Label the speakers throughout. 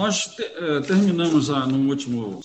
Speaker 1: nós te, é, terminamos a, no último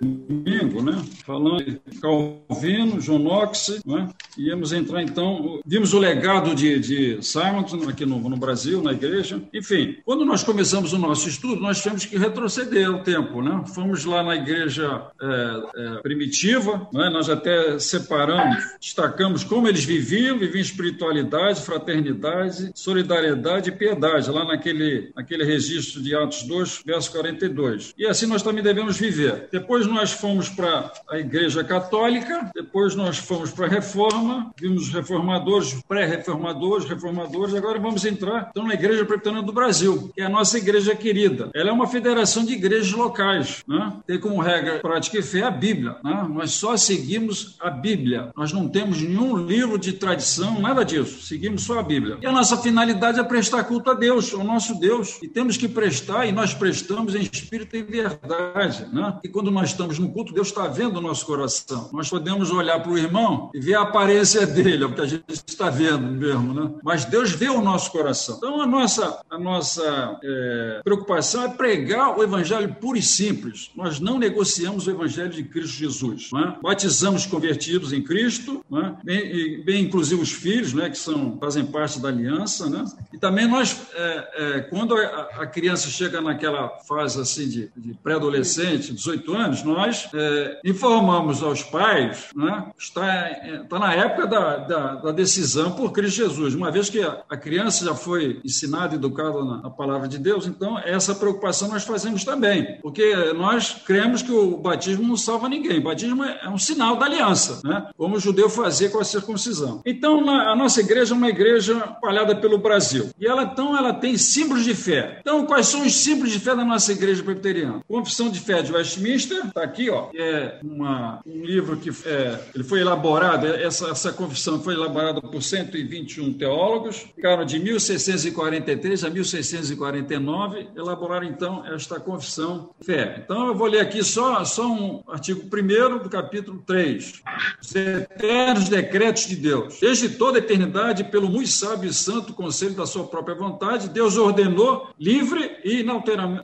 Speaker 1: domingo, né? Falando de Calvino, John Knox, né? Íamos entrar então, vimos o legado de, de Simon aqui no, no Brasil, na igreja. Enfim, quando nós começamos o nosso estudo, nós tivemos que retroceder o tempo, né? Fomos lá na igreja é, é, primitiva, né? nós até separamos, destacamos como eles viviam, viviam espiritualidade, fraternidade, solidariedade e piedade, lá naquele, naquele registro de Atos 2, verso 42. E assim nós também devemos viver. Depois nós fomos para a igreja católica, depois nós fomos para a reforma, vimos reformadores, pré-reformadores, reformadores, agora vamos entrar então, na igreja presbiteriana do Brasil, que é a nossa igreja querida. Ela é uma federação de igrejas locais, né? tem como regra prática e fé a Bíblia. Né? Nós só seguimos a Bíblia. Nós não temos nenhum livro de tradição, nada disso. Seguimos só a Bíblia. E a nossa finalidade é prestar culto a Deus, ao nosso Deus. E temos que prestar, e nós prestamos em espírito e verdade. Né? E quando nós estamos no culto, Deus está vendo o nosso coração. Nós podemos olhar para o irmão e ver a aparência dele, é o que a gente está vendo mesmo. Né? Mas Deus vê o nosso coração. Então, a nossa, a nossa é, preocupação é pregar o evangelho puro e simples. Nós não negociamos o evangelho de Cristo Jesus. Né? Batizamos convertidos em Cristo, né? bem, bem inclusive os filhos, né? que são, fazem parte da aliança. Né? E também nós, é, é, quando a, a, criança chega naquela fase assim de, de pré-adolescente, 18 anos, nós é, informamos aos pais, né? está, está na época da, da, da, decisão por Cristo Jesus. Uma vez que a, criança já foi ensinada, educada na, na palavra de Deus, então essa preocupação nós fazemos também, porque nós cremos que o batismo não salva ninguém. O batismo é um sinal da aliança, né? como o judeu fazia com a circuncisão. Então, a nossa igreja é uma igreja espalhada pelo Brasil. E ela, então, ela tem símbolos de fé. Então, quais são os símbolos de fé da nossa igreja presbiteriana? Confissão de Fé de Westminster, está aqui, ó, é uma, um livro que é, ele foi elaborado, essa, essa confissão foi elaborada por 121 teólogos, ficaram de 1643 a 1649, elaboraram então esta confissão de fé. Então, eu vou ler aqui só, só um artigo 1 do capítulo 3. Os eternos decretos de Deus. Desde toda a eternidade, pelo muito sábio e santo conselho da sua própria vontade, Deus ordenou livre e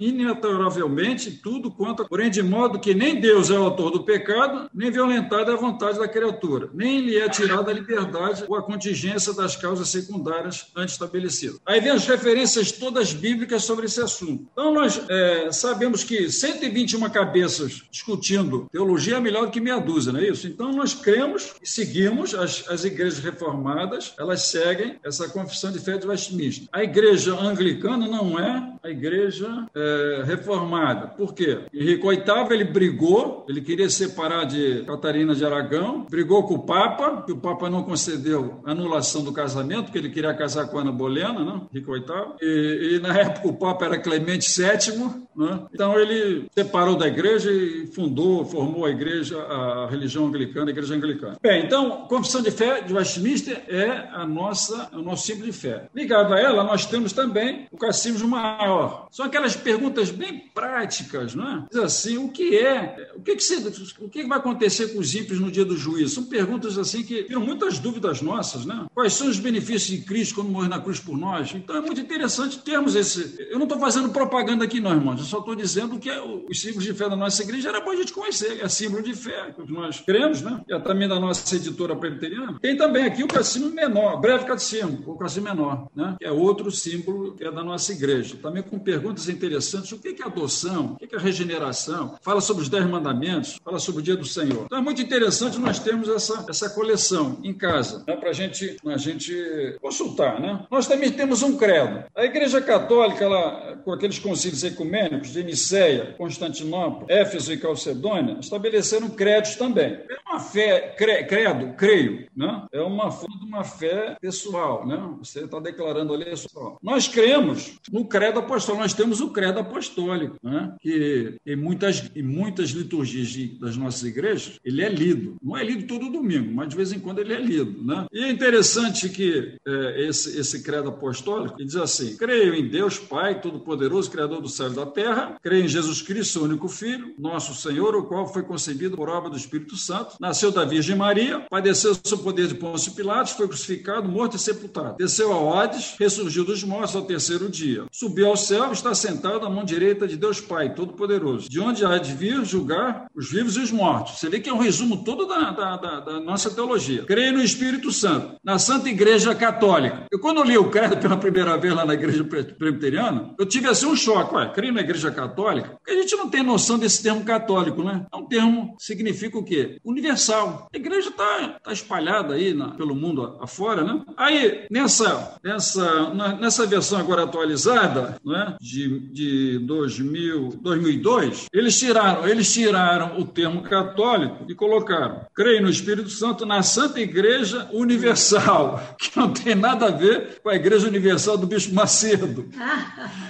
Speaker 1: inalteravelmente tudo quanto, porém de modo que nem Deus é o autor do pecado, nem violentada é a vontade da criatura, nem lhe é tirada a liberdade ou a contingência das causas secundárias antes estabelecidas. Aí vem as referências todas bíblicas sobre esse assunto. Então nós é, sabemos que 121 cabeças discutindo teologia é melhor do que meia dúzia, não é isso? Então nós cremos e seguimos as, as igrejas reformadas, elas seguem essa confissão de fé de Westminster. A igreja anglicana não é a igreja é, reformada. Por quê? Henrique VIII ele brigou, ele queria separar de Catarina de Aragão, brigou com o Papa, que o Papa não concedeu anulação do casamento, porque ele queria casar com Ana Bolena, né? Henrique VIII. E, e na época o Papa era Clemente VII, né? então ele separou da igreja e fundou, formou a igreja, a religião anglicana, a igreja anglicana. Bem, então, confissão de fé de Westminster é a nossa, o nosso símbolo de fé. Ligado a ela, nós temos também o catecismo maior. São aquelas perguntas bem práticas, não é? Diz assim, o que é, o que, que, se, o que vai acontecer com os ímpios no dia do juízo? São perguntas assim que tiram muitas dúvidas nossas, né? Quais são os benefícios de Cristo quando morre na cruz por nós? Então é muito interessante termos esse. Eu não estou fazendo propaganda aqui, não, irmãos. Eu só estou dizendo que é os símbolos de fé da nossa igreja era bom a gente conhecer. É símbolo de fé que nós cremos, né? É também da nossa editora presbiteriana. Tem também aqui o cassino menor, breve catecismo, o cassino menor, né? Que é outro símbolo que é da nossa igreja. Também com perguntas interessantes. O que é adoção? O que é regeneração? Fala sobre os dez mandamentos, fala sobre o dia do Senhor. Então é muito interessante nós termos essa, essa coleção em casa, né? para gente, a gente consultar, né? Nós também temos um credo. A Igreja Católica, ela, com aqueles concílios ecumênicos de Niceia, Constantinopla, Éfeso e Calcedônia, estabeleceram credos também. É uma fé, cre, credo, creio, né? É uma forma de uma fé pessoal, né? Você está declarando ali pessoal. Nós cremos no credo apostólico, nós temos o credo apostólico, né? que em muitas, em muitas liturgias de, das nossas igrejas, ele é lido. Não é lido todo domingo, mas de vez em quando ele é lido. Né? E é interessante que é, esse, esse credo apostólico diz assim: creio em Deus Pai, Todo-Poderoso Todo-Poderoso, Criador do céu e da terra. Creio em Jesus Cristo, único Filho, nosso Senhor, o qual foi concebido por obra do Espírito Santo. Nasceu da Virgem Maria, padeceu sob poder de Pôncio Pilatos, foi crucificado, morto e sepultado. Desceu a Odes, ressurgiu dos mortos ao terceiro dia. Subiu ao céu está sentado à mão direita de Deus Pai, Todo-Poderoso, de onde há de vir julgar os vivos e os mortos. Você vê que é um resumo todo da, da, da, da nossa teologia. Creio no Espírito Santo, na Santa Igreja Católica. Eu, quando li o credo pela primeira vez lá na Igreja Presbiteriana, eu tive assim um choque. Ué, creio na Igreja Católica? Porque a gente não tem noção desse termo católico, né? É um termo significa o quê? Universal. A igreja está tá espalhada aí na, pelo mundo afora, né? Aí, nessa, nessa, nessa versão agora atualizada, né, de, de 2000, 2002, eles tiraram, eles tiraram o termo católico e colocaram: creio no Espírito Santo na Santa Igreja Universal, que não tem nada a ver com a Igreja Universal do Bispo Macedo.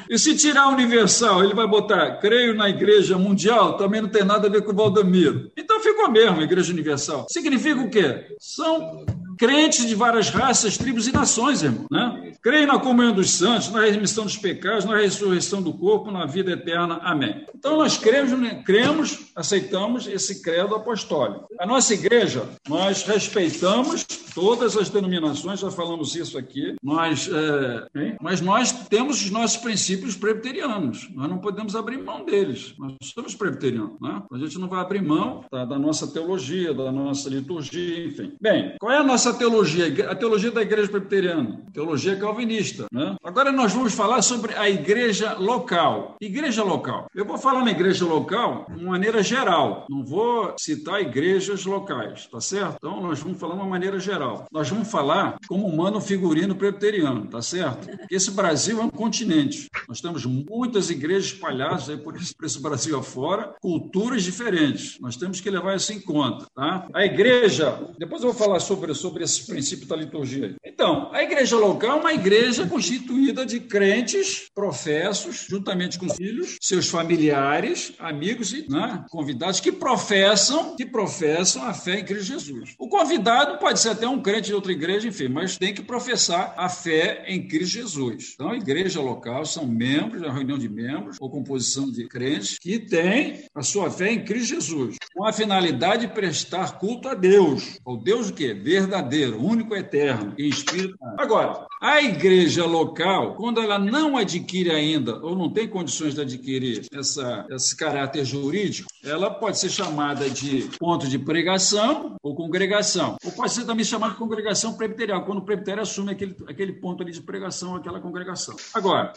Speaker 1: E se tirar universal, ele vai botar creio na Igreja Mundial, também não tem nada a ver com o Valdemiro. Então ficou mesmo, Igreja Universal. Significa o quê? São crentes de várias raças, tribos e nações, irmão. Né? Creem na comunhão dos santos, na remissão dos pecados, na ressurreição do corpo, na vida eterna. Amém. Então nós cremos, né? cremos, aceitamos esse credo apostólico. A nossa igreja, nós respeitamos todas as denominações, já falamos isso aqui, nós, é, mas nós temos os nossos princípios presbiterianos, nós não podemos abrir mão deles, nós somos presbiterianos, né? a gente não vai abrir mão da nossa teologia, da nossa liturgia, enfim. Bem, qual é a nossa teologia? A teologia da igreja presbiteriana, teologia calvinista. Né? Agora nós vamos falar sobre a igreja local. Igreja local. Eu vou falar na igreja local de maneira geral, não vou citar igrejas locais, tá certo? Então nós vamos falar de uma maneira geral. Nós vamos falar como humano figurino presbiteriano, tá certo? Porque esse Brasil é um continente. Nós temos muitas igrejas espalhadas aí por esse, por esse Brasil afora, culturas diferentes. Nós temos que levar isso em conta, tá? A igreja, depois eu vou falar sobre, sobre sobre esse princípio da liturgia. Então, a igreja local é uma igreja constituída de crentes, professos, juntamente com os filhos, seus familiares, amigos e né, convidados que professam, que professam a fé em Cristo Jesus. O convidado pode ser até um crente de outra igreja, enfim, mas tem que professar a fé em Cristo Jesus. Então, a igreja local são membros, a reunião de membros ou composição de crentes que têm a sua fé em Cristo Jesus, com a finalidade de prestar culto a Deus. O Deus o quê? Verdadeiro verdadeiro, único eterno e espírito. Agora, a igreja local, quando ela não adquire ainda ou não tem condições de adquirir essa, esse caráter jurídico, ela pode ser chamada de ponto de pregação ou congregação. Ou pode ser também chamada de congregação presbiterial, quando o presbitério assume aquele, aquele ponto ali de pregação, aquela congregação. Agora,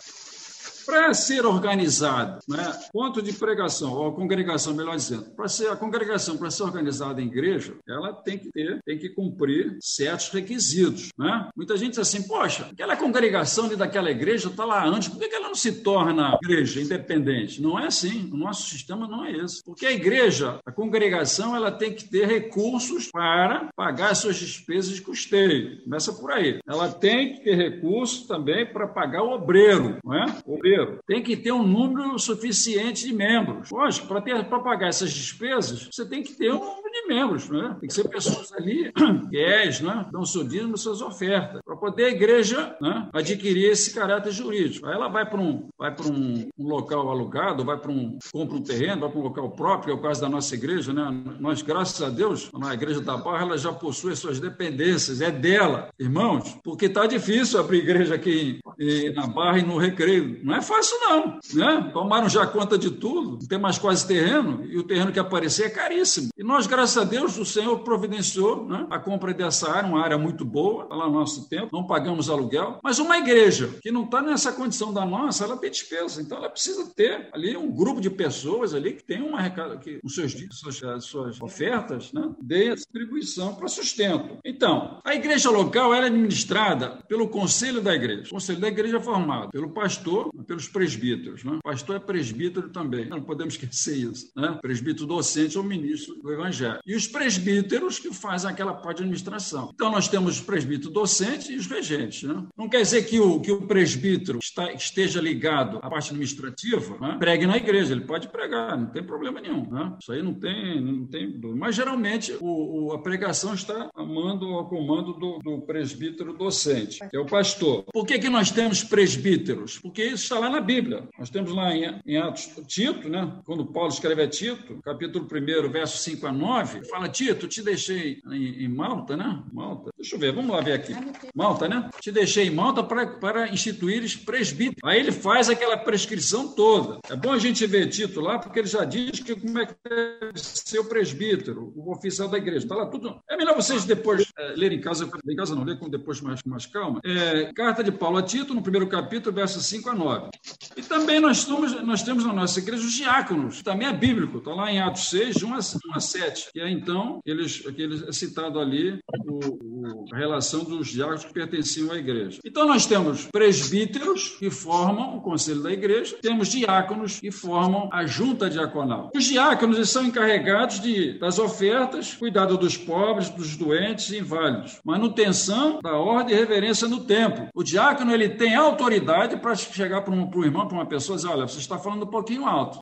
Speaker 1: para ser organizado, né, ponto de pregação, ou congregação, melhor dizendo, para ser a congregação, para ser organizada em igreja, ela tem que ter, tem que cumprir certos requisitos. Né? Muita gente diz assim, poxa, aquela congregação ali daquela igreja está lá antes, por que ela não se torna igreja independente? Não é assim, o nosso sistema não é esse. Porque a igreja, a congregação, ela tem que ter recursos para pagar suas despesas de custeio. Começa por aí. Ela tem que ter recursos também para pagar o obreiro, não é? O obreiro tem que ter um número suficiente de membros. Lógico, para pagar essas despesas, você tem que ter um número de membros, né? Tem que ser pessoas ali, fiéis, né? Dão seu dízimo, suas ofertas, para poder a igreja né? adquirir esse caráter jurídico. Aí ela vai para um, vai um, um local alugado, vai para um, compra um terreno, vai para um local próprio, que é o caso da nossa igreja, né? Nós, graças a Deus, na igreja da Barra, ela já possui as suas dependências, é dela, irmãos, porque está difícil abrir igreja aqui em, na Barra e no Recreio. Não é fácil, não. Né? Tomaram já conta de tudo, não tem mais quase terreno, e o terreno que aparecer é caríssimo. E nós, graças a Deus, o Senhor providenciou né, a compra dessa área, uma área muito boa, lá no nosso tempo, não pagamos aluguel, mas uma igreja que não está nessa condição da nossa, ela tem despesa, então ela precisa ter ali um grupo de pessoas ali que tem uma que os seus suas, suas ofertas, né, dê distribuição para sustento. Então, a igreja local é administrada pelo conselho da igreja. O conselho da igreja é formado pelo pastor, pelo pelos presbíteros. Né? Pastor é presbítero também, não podemos esquecer isso. Né? Presbítero docente ou ministro do Evangelho. E os presbíteros que fazem aquela parte de administração. Então, nós temos os presbíteros docentes e os regentes. Né? Não quer dizer que o, que o presbítero está, esteja ligado à parte administrativa, né? pregue na igreja, ele pode pregar, não tem problema nenhum. Né? Isso aí não tem, não tem Mas, geralmente, o, o, a pregação está a mando, ao comando do, do presbítero docente, que é o pastor. Por que, que nós temos presbíteros? Porque isso está lá na Bíblia. Nós temos lá em, em Atos Tito, né? quando Paulo escreve a Tito, capítulo 1, verso 5 a 9, fala, Tito, te deixei em, em Malta, né? Malta. Deixa eu ver, vamos lá ver aqui. Malta, né? Te deixei em Malta para, para instituir presbíteros. Aí ele faz aquela prescrição toda. É bom a gente ver Tito lá, porque ele já diz que como é que deve ser o presbítero, o oficial da igreja. Está lá tudo. É melhor vocês depois é, lerem em casa, em casa não, ler com depois mais, mais calma. É, carta de Paulo a Tito, no primeiro capítulo, versos 5 a 9. E também nós, somos, nós temos na nossa igreja os diáconos, também é bíblico, está lá em Atos 6, de 1 a, 1 a 7, que é então, eles, aqueles, é citado ali o, o, a relação dos diáconos que pertenciam à igreja. Então nós temos presbíteros que formam o conselho da igreja, temos diáconos que formam a junta diaconal. Os diáconos são encarregados de, das ofertas, cuidado dos pobres, dos doentes e inválidos, manutenção da ordem e reverência no templo. O diácono ele tem autoridade para chegar para um, um irmão, para uma pessoa e dizer: olha, você está falando um pouquinho alto.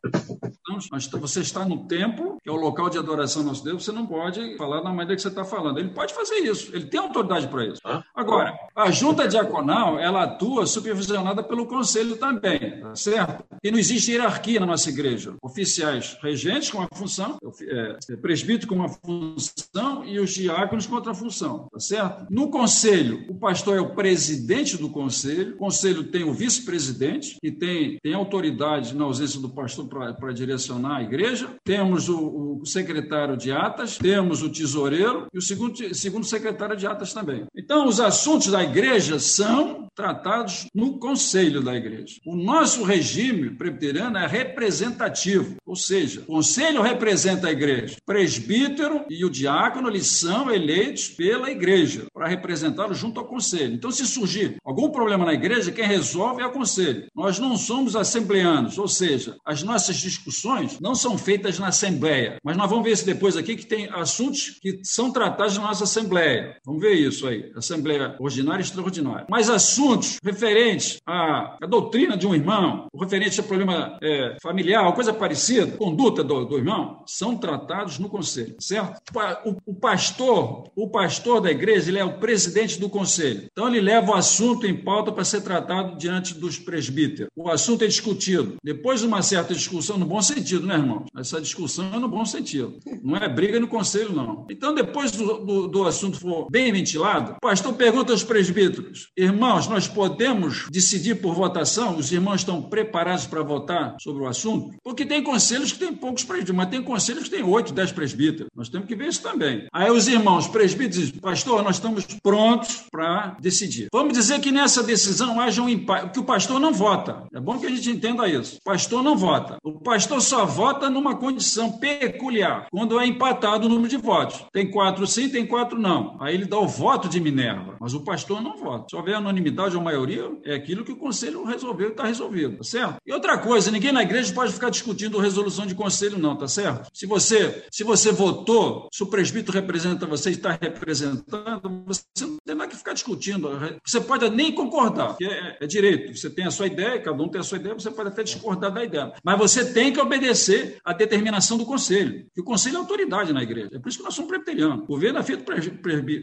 Speaker 1: Então, você está no templo, que é o local de adoração ao nosso Deus, você não pode falar da maneira que você está falando. Ele pode fazer isso, ele tem autoridade para isso. Agora, a junta diaconal, ela atua supervisionada pelo conselho também, tá certo? E não existe hierarquia na nossa igreja. Oficiais regentes com uma função, é, presbítero com uma função e os diáconos com outra função, tá certo? No conselho, o pastor é o presidente do conselho, o conselho tem o vice-presidente, que tem, tem autoridade na ausência do pastor para direcionar a igreja, temos o, o, secretário de atas, temos o tesoureiro e o segundo, segundo secretário de atas também. Então, os assuntos da igreja são tratados no conselho da igreja. O nosso regime presbiteriano é representativo, ou seja, o conselho representa a igreja. O presbítero e o diácono eles são eleitos pela igreja para representá-lo junto ao conselho. Então, se surgir algum problema na igreja, quem resolve é o conselho. Nós não somos assembleanos, ou seja, as nossas discussões não são feitas na assembleia, mas nós vamos ver isso depois aqui que tem assuntos que são tratados na nossa assembleia. Vamos ver isso aí, assembleia ordinária e extraordinária. Mas assuntos referentes à, à doutrina de um irmão, referentes a problema é, familiar, coisa parecida, conduta do, do, irmão, são tratados no conselho, certo? O, o pastor, o pastor da igreja, ele é o presidente do conselho. Então ele leva o assunto em pauta para ser tratado diante dos presbíteros. O assunto é discutido. Depois de uma certa discussão, no bom sentido, né, irmão? Essa discussão é no bom sentido. Não é briga no conselho, não. Então, depois do, do, do assunto for bem ventilado, o pastor pergunta aos presbíteros: irmãos, nós podemos decidir por votação? Os irmãos estão preparados para votar sobre o assunto? Porque tem conselhos que tem poucos presbíteros, mas tem conselhos que tem oito, dez presbíteros. Nós temos que ver isso também. Aí os irmãos presbíteros dizem: pastor, nós estamos prontos para decidir. Vamos dizer que nessa decisão haja um empate, que o pastor não vota. É bom que a gente entenda isso. O pastor não vota. O pastor só vota numa condição peculiar, quando é empatado o número de votos. Tem quatro sim, tem quatro não. Aí ele dá o voto de Minerva, mas o pastor não vota. Se houver anonimidade ou maioria, é aquilo que o conselho resolveu e está resolvido, tá certo? E outra coisa, ninguém na igreja pode ficar discutindo resolução de conselho, não, tá certo? Se você, se você votou, se o presbítero representa você e está representando, você não tem nada que ficar discutindo. Você pode nem concordar, que é, é direito. Você tem a sua ideia, cada um tem a sua ideia, você pode até discordar da ideia. Mas você tem que obedecer à determinação do conselho. E o conselho é na igreja. É por isso que nós somos presbiterianos. O governo é feito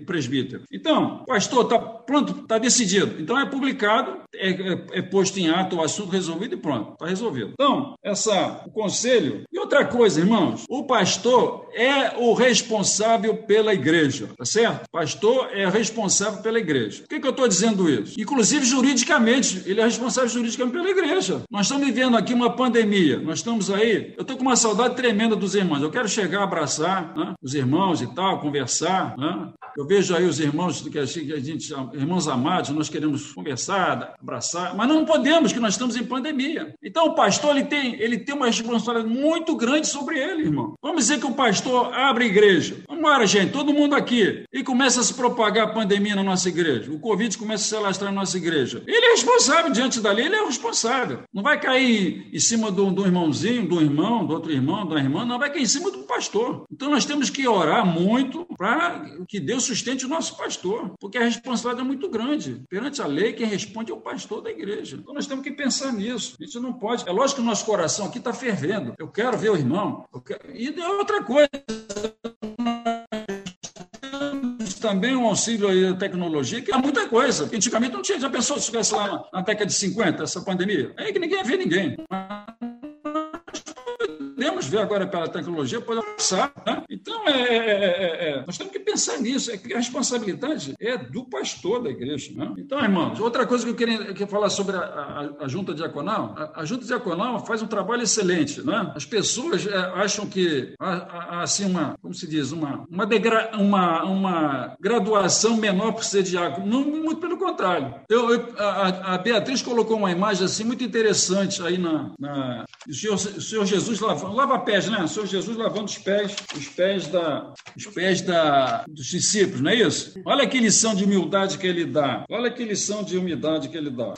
Speaker 1: presbítero. Então, pastor, está pronto, está decidido. Então é publicado, é, é, é, posto em ato o assunto resolvido e pronto, está resolvido. Então, essa, o conselho. E outra coisa, irmãos, o pastor é o responsável pela igreja, tá certo? Pastor é responsável pela igreja. Por que, que eu estou dizendo isso? Inclusive, juridicamente, ele é responsável juridicamente pela igreja. Nós estamos vivendo aqui uma pandemia, nós estamos aí. Eu estou com uma saudade tremenda dos irmãos. Eu quero chegar, abraçar né, os irmãos e tal, conversar. Né? Eu vejo aí os irmãos que a gente, irmãos amados, nós queremos conversar, abraçar, mas não podemos, que nós estamos em pandemia. Então, o pastor ele tem, ele tem uma responsabilidade responsabilidade muito grande sobre ele, irmão. Vamos dizer que o pastor abre a igreja. Vamos embora, gente, todo mundo aqui. E começa a se propagar a pandemia na nossa igreja. O Covid começa a se alastrar na nossa igreja. Ele é responsável diante da lei, ele é responsável. Não vai cair em cima do, do irmãozinho, do irmão, do outro irmão, da irmã, não vai cair em cima do pastor. Então nós temos que orar muito para que Deus sustente o nosso pastor, porque a responsabilidade é muito grande. Perante a lei, quem responde é o pastor da igreja. Então nós temos que pensar nisso. A gente não pode. É lógico que o nosso coração aqui está fervendo. Eu quero ver o irmão. Quero... E é outra coisa também um auxílio à tecnologia, que é muita coisa. Antigamente não tinha, já pensou se estivesse lá na década de 50, essa pandemia? É que ninguém ia ver ninguém podemos ver agora pela tecnologia, podemos passar. Né? Então, é, é, é, é, nós temos que pensar nisso. É que a responsabilidade é do pastor da igreja. Né? Então, irmãos, outra coisa que eu queria, queria falar sobre a, a, a junta diaconal, a, a, junta diaconal faz um trabalho excelente. Né? As pessoas é, acham que há, assim uma, como se diz, uma, uma, degra, uma, uma graduação menor por ser diácono. Não, muito pelo contrário. Eu, eu a, Beatriz colocou uma imagem assim muito interessante aí na, na o senhor, o senhor Jesus lavando lava-pés, né? O Senhor Jesus lavando os pés, os pés da, os pés da, dos discípulos, não é isso? Olha que lição de humildade que ele dá. Olha que lição de humildade que ele dá.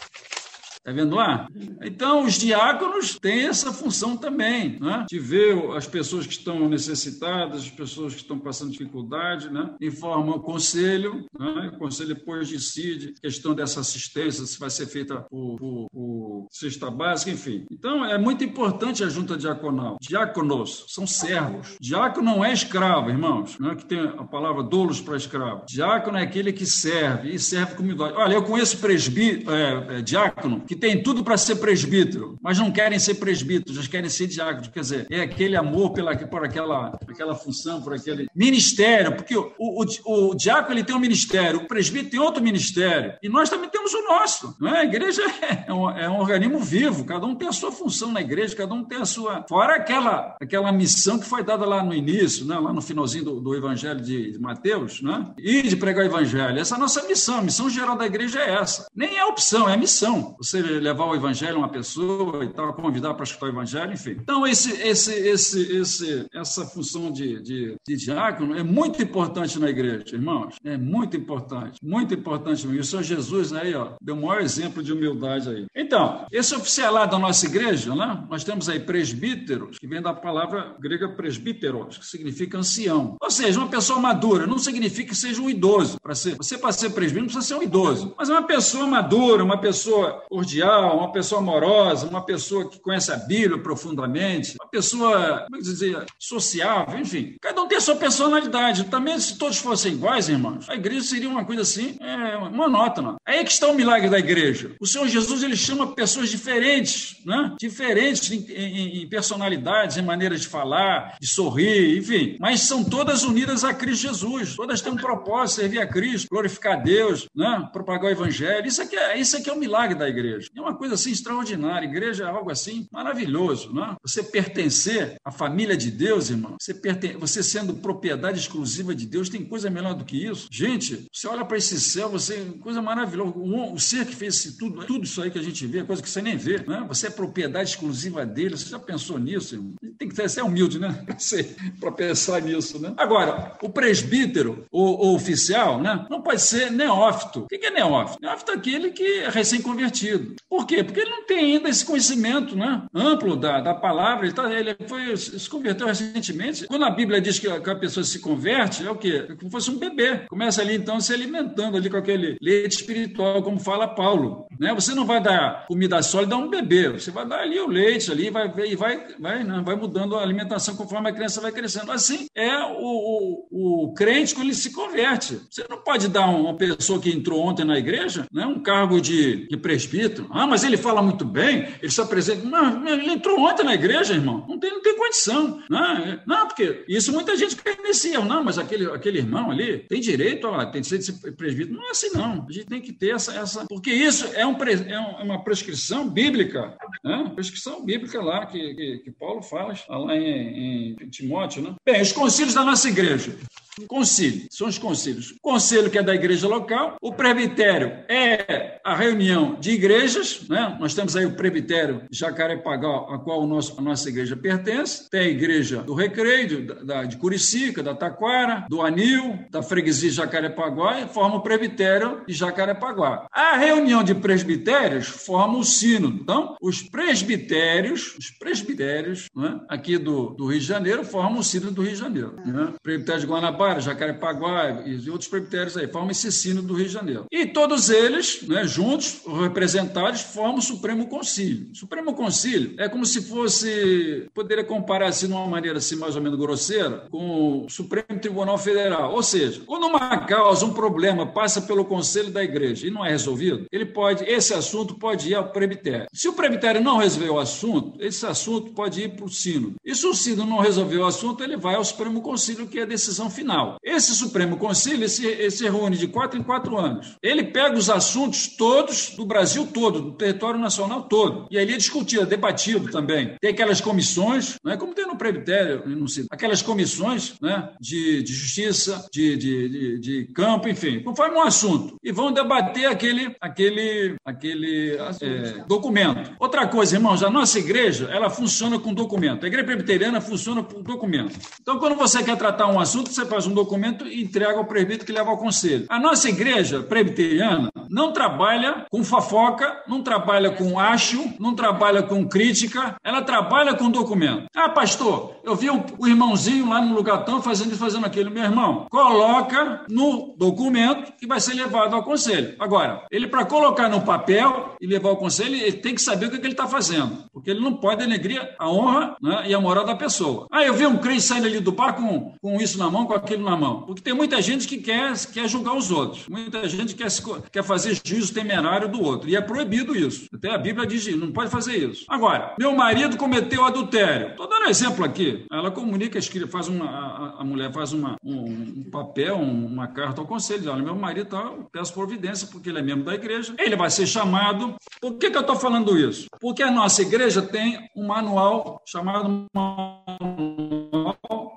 Speaker 1: Está vendo lá? Então, os diáconos têm essa função também, né? de ver as pessoas que estão necessitadas, as pessoas que estão passando dificuldade, né? informa o conselho, né? o conselho depois decide questão dessa assistência, se vai ser feita por, por, por cesta básica, enfim. Então, é muito importante a junta diaconal. Diáconos são servos. Diácono não é escravo, irmãos, né? que tem a palavra doulos para escravo. Diácono é aquele que serve, e serve com humildade. Olha, eu conheço presbítero, é, é, diácono que tem tudo para ser presbítero, mas não querem ser presbíteros, eles querem ser diáconos. Quer dizer, é aquele amor pela, por aquela, aquela função, por aquele ministério, porque o, o, o, diácono ele tem um ministério, o presbítero tem outro ministério, e nós também temos o nosso. Não é? A igreja é um, é um organismo vivo, cada um tem a sua função na igreja, cada um tem a sua. Fora aquela, aquela missão que foi dada lá no início, né? lá no finalzinho do, do Evangelho de Mateus, né? e de pregar o Evangelho. Essa é a nossa missão, a missão geral da igreja é essa. Nem é opção, é missão. Você levar o evangelho a uma pessoa e tal, convidar para escutar o evangelho, enfim. Então, esse, esse, esse, esse, essa função de, de, de diácono é muito importante na igreja, irmãos. É muito importante, muito importante. E o Senhor Jesus aí, ó, deu o maior exemplo de humildade aí. Então, esse oficialado da nossa igreja, né? Nós temos aí presbíteros, que vem da palavra grega presbíteros, que significa ancião. Ou seja, uma pessoa madura, não significa que seja um idoso. Para ser, você, para ser presbítero, não precisa ser um idoso, mas é uma pessoa madura, uma pessoa cordial uma pessoa amorosa, uma pessoa que conhece a Bíblia profundamente, uma pessoa, como é dizer, sociável, enfim. Cada um tem a sua personalidade. Também, se todos fossem iguais, irmãos, a igreja seria uma coisa assim, é, monótona. Aí é que está o milagre da igreja. O Senhor Jesus, ele chama pessoas diferentes, né? Diferentes em, em, em personalidades, em maneiras de falar, de sorrir, enfim. Mas são todas unidas a Cristo Jesus. Todas têm um propósito, servir a Cristo, glorificar a Deus, né? propagar o Evangelho. Isso aqui é, isso aqui é o milagre da igreja. É uma coisa assim extraordinária. Igreja é algo assim maravilhoso, não é? Você pertencer à família de Deus, irmão, você, perten você sendo propriedade exclusiva de Deus, tem coisa melhor do que isso? Gente, você olha para esse céu, você coisa maravilhosa. O, ser que fez esse, tudo, tudo isso aí que a gente vê, coisa que você nem vê, né? Você é propriedade exclusiva dele. Você já pensou nisso, irmão? Tem que ser humilde, né? Para pensar nisso, né? Agora, o presbítero, o, o, oficial, né? Não pode ser neófito. O que é neófito? Neófito é aquele que é recém-convertido. Por quê? Porque ele não tem ainda esse conhecimento né, amplo da, da palavra. Ele, tá, ele foi, se converteu recentemente. Quando a Bíblia diz que a, que a pessoa se converte, é o quê? É como se fosse um bebê. Começa ali, então, se alimentando ali com aquele leite espiritual, como fala Paulo. Né? Você não vai dar comida sólida a um bebê. Você vai dar ali o leite ali vai, e vai, vai, né, vai mudando a alimentação conforme a criança vai crescendo. Assim é o, o, o crente quando ele se converte. Você não pode dar uma pessoa que entrou ontem na igreja né, um cargo de, de presbítero. Ah, mas ele fala muito bem, ele se apresenta. Não, ele entrou ontem na igreja, irmão. Não tem, não tem condição. Não, não, porque isso muita gente conhecia. Não, mas aquele, aquele irmão ali tem direito, ó, tem que ser presbítero. Não é assim, não. A gente tem que ter essa. essa porque isso é, um, é uma prescrição bíblica. Né? Prescrição bíblica lá que, que, que Paulo fala, lá em, em Timóteo. Né? Bem, os concílios da nossa igreja. Concílio, são os concílios. O conselho que é da igreja local, o presbitério é a reunião de igrejas, né? Nós temos aí o presbitério Jacarepaguá, a qual o nosso, a nossa igreja pertence, tem a igreja do Recreio, da, de Curicica, da Taquara, do Anil, da freguesia Jacarepaguá e forma o presbitério de Jacarepaguá. A reunião de presbitérios forma o sínodo. Então, os presbitérios, os presbitérios né, aqui do, do Rio de Janeiro formam o sínodo do Rio de Janeiro. Né? Presbitério de Guanabara, Jacarepaguá e outros presbitérios aí formam esse sínodo do Rio de Janeiro. E todos eles, né, juntos, representados, formam o Supremo Concílio. O Supremo Concílio é como se fosse, poderia comparar assim de uma maneira assim mais ou menos grosseira, com o Supremo Tribunal Federal. Ou seja, quando uma causa, um problema passa pelo Conselho da Igreja e não é resolvido, ele pode, esse assunto pode ir ao presbitério. Se o presbitério não resolver o assunto, esse assunto pode ir para o sínodo. E se o sínodo não resolver o assunto, ele vai ao Supremo Conselho, que é a decisão final. Esse Supremo Conselho se, reúne de quatro em quatro anos. Ele pega os assuntos todos do Brasil todo, do território nacional todo. E ali é discutido, é debatido também. Tem aquelas comissões, não é como tem no presbitério, não sei, aquelas comissões né, de, de justiça, de, de, de, de campo, enfim, conforme um assunto. E vão debater aquele, aquele, aquele é, documento. Outra coisa, irmãos, a nossa igreja, ela funciona com documento. A igreja presbiteriana funciona com documento. Então, quando você quer tratar um assunto, você faz um documento e entrega ao presbítero que leva ao conselho. A nossa igreja presbiteriana não trabalha com fofoca, não trabalha com acho, não trabalha com crítica, ela trabalha com documento. Ah, pastor, eu vi o, o irmãozinho lá no lugar tão fazendo isso, fazendo aquilo. Meu irmão, coloca no documento que vai ser levado ao conselho. Agora, ele para colocar no papel e levar ao conselho, ele tem que saber o que, é que ele está fazendo, porque ele não pode denegrir a honra né, e a moral da pessoa. Ah, eu vi um crente saindo ali do bar com, com isso na mão, com na mão. Porque tem muita gente que quer, quer julgar os outros. Muita gente quer, quer fazer juízo temerário do outro. E é proibido isso. Até a Bíblia diz não pode fazer isso. Agora, meu marido cometeu adultério. Estou dando exemplo aqui. Ela comunica, faz uma, a, a mulher faz uma, um, um papel, uma carta ao conselho. Olha, meu marido tá, peço providência porque ele é membro da igreja. Ele vai ser chamado. Por que, que eu estou falando isso? Porque a nossa igreja tem um manual chamado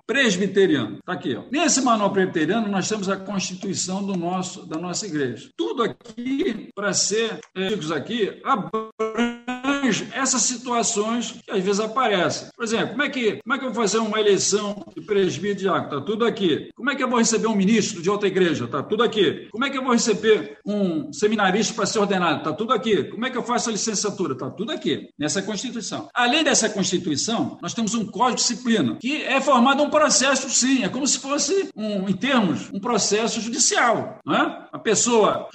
Speaker 1: presbiteriano. Está aqui. Ó. Nesse manual presbiteriano, nós temos a constituição do nosso, da nossa igreja. Tudo aqui, para ser é, aqui, abrange essas situações que às vezes aparecem. Por exemplo, como é que, como é que eu vou fazer uma eleição de presbítero? Está tudo aqui. Como é que eu vou receber um ministro de outra igreja? Está tudo aqui. Como é que eu vou receber um seminarista para ser ordenado? Está tudo aqui. Como é que eu faço a licenciatura? Está tudo aqui, nessa Constituição. Além dessa Constituição, nós temos um Código de Disciplina, que é formado um processo, sim, é como se fosse, um, em termos, um processo judicial. Não é? A pessoa,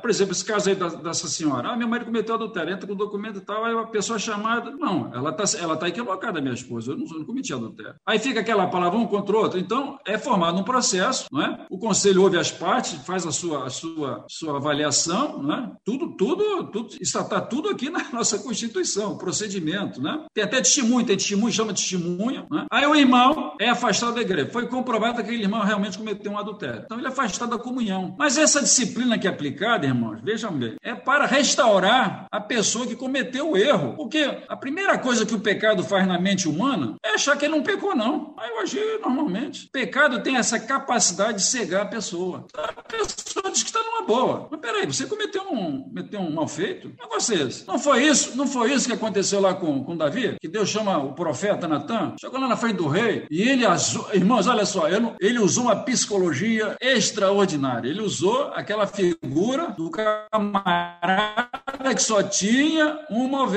Speaker 1: por exemplo, esse caso aí dessa senhora, ah, meu marido cometeu adultério, entra com o documento e tal, aí a pessoa chamada, não, ela está ela tá equivocada, minha esposa, eu não, não cometi adultério. Aí fica aquela palavra um contra o outro, então é formado um processo, não é? O conselho ouve as partes, faz a sua, a sua, sua avaliação, não é? Tudo, tudo, tudo, está tá tudo aqui na nossa Constituição, procedimento, né? Tem até testemunho, tem testemunho, chama de testemunha, né? Aí o irmão é afastado da igreja. Foi comprovado que aquele irmão realmente cometeu um adultério. Então ele é afastado da comunhão. Mas essa disciplina que é aplicada, irmãos, vejam bem, é para restaurar a pessoa que cometeu o erro. Porque a primeira coisa que o pecado faz na mente humana é achar que ele não pecou, não. Aí eu agi normalmente. Pecado tem essa capacidade de cegar a pessoa. A pessoa diz que está numa boa. Mas peraí, você cometeu um, cometeu um mal feito? É. Não foi isso? Não foi isso que aconteceu lá com, com Davi? Que Deus chama o profeta Natan? Chegou lá na frente do rei e ele, irmãos, olha só, ele usou uma psicologia extraordinária. Ele usou aquela figura do camarada que só tinha uma ovelha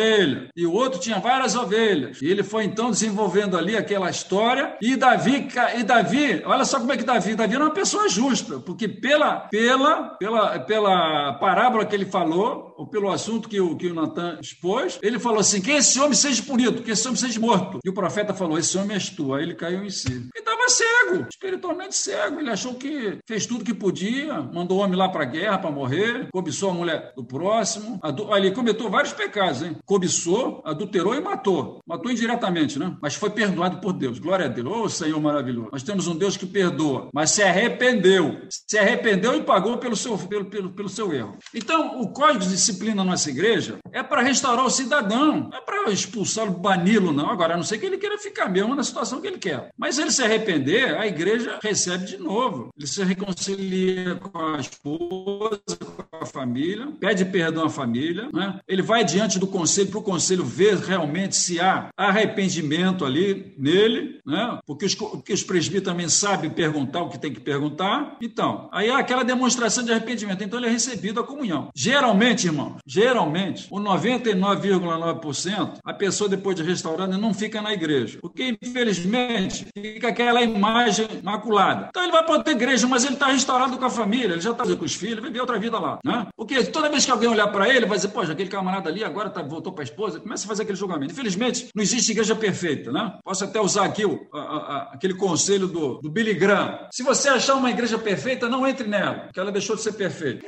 Speaker 1: e o outro tinha várias ovelhas. E ele foi então desenvolvendo ali aquela história. E Davi, e Davi, olha só como é que Davi, Davi era uma pessoa justa, porque pela, pela, pela, pela parábola que ele falou, ou pelo assunto que o, que o Natan expôs, ele falou assim: que esse homem seja punido, que esse homem seja morto. E o profeta falou: esse homem és tu. Aí ele caiu em si. Ele estava cego, espiritualmente cego. Ele achou que fez tudo que podia, mandou o homem lá para a guerra para morrer, cobiçou a mulher do próximo, adulterou ele cometeu vários pecados, hein? Cobiçou, adulterou e matou. Matou indiretamente, né? Mas foi perdoado por Deus. Glória a Deus. Ô oh, Senhor maravilhoso. Nós temos um Deus que perdoa, mas se arrependeu. Se arrependeu e pagou pelo seu, pelo, pelo, pelo seu erro. Então, o Código de Disciplina na nossa igreja é para restaurar o cidadão, não é para expulsá-lo, bani-lo, não. Agora, a não ser que ele queira ficar mesmo na situação que ele quer. Mas ele se arrepender, a igreja recebe de novo. Ele se reconcilia com a esposa, com a família, pede perdão à família, né? ele vai diante do conselho para o conselho ver realmente se há arrependimento ali nele, né? porque, os, porque os presbíteros também sabem perguntar o que tem que perguntar. Então, aí há aquela demonstração de arrependimento. Então, ele é recebido a comunhão. Geralmente, irmão, geralmente, o 99,9%, a pessoa depois de restaurada não fica na igreja. Porque, infelizmente, fica aquela imagem maculada. Então, ele vai para outra igreja, mas ele está restaurado com a família, ele já está com os filhos, vai ver outra vida lá. Né? Porque toda vez que alguém olhar para ele, vai dizer, poxa, aquele camarada ali agora tá, voltou para a esposa, começa a fazer aquele julgamento. Infelizmente, não existe igreja perfeita, né? Posso até usar aqui o, a, a, aquele conselho do, do Billy Graham. Se você achar uma igreja perfeita, não entre nela, porque ela deixou de ser perfeita.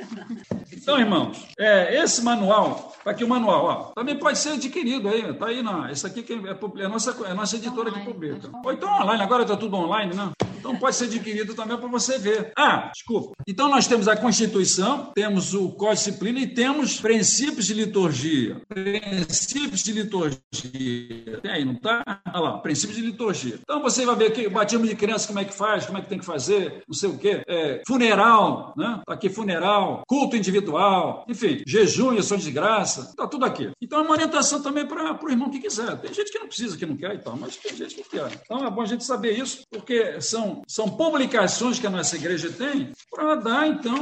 Speaker 1: Então, irmãos, é, esse manual, aqui o manual, ó, também pode ser adquirido aí, tá aí na, esse aqui é, é, a nossa, é a nossa editora que publica. Ou então online, agora está tudo online, né? Então pode ser adquirido também para você ver. Ah, desculpa. Então nós temos a Constituição, temos o Código de Disciplina e temos princípios de liturgia. Princípios de liturgia. Tem aí, não tá? Olha lá, princípios de liturgia. Então você vai ver aqui, batismo de criança, como é que faz, como é que tem que fazer, não sei o quê. É, funeral, né? Tá aqui funeral, culto individual, enfim, jejum e ação de graça, tá tudo aqui. Então é uma orientação também para o irmão que quiser. Tem gente que não precisa, que não quer e tal, mas tem gente que quer. Então é bom a gente saber isso, porque são são, publicações que a nossa igreja tem para dar, então,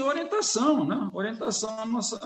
Speaker 1: orientação, né? Orientação à nossa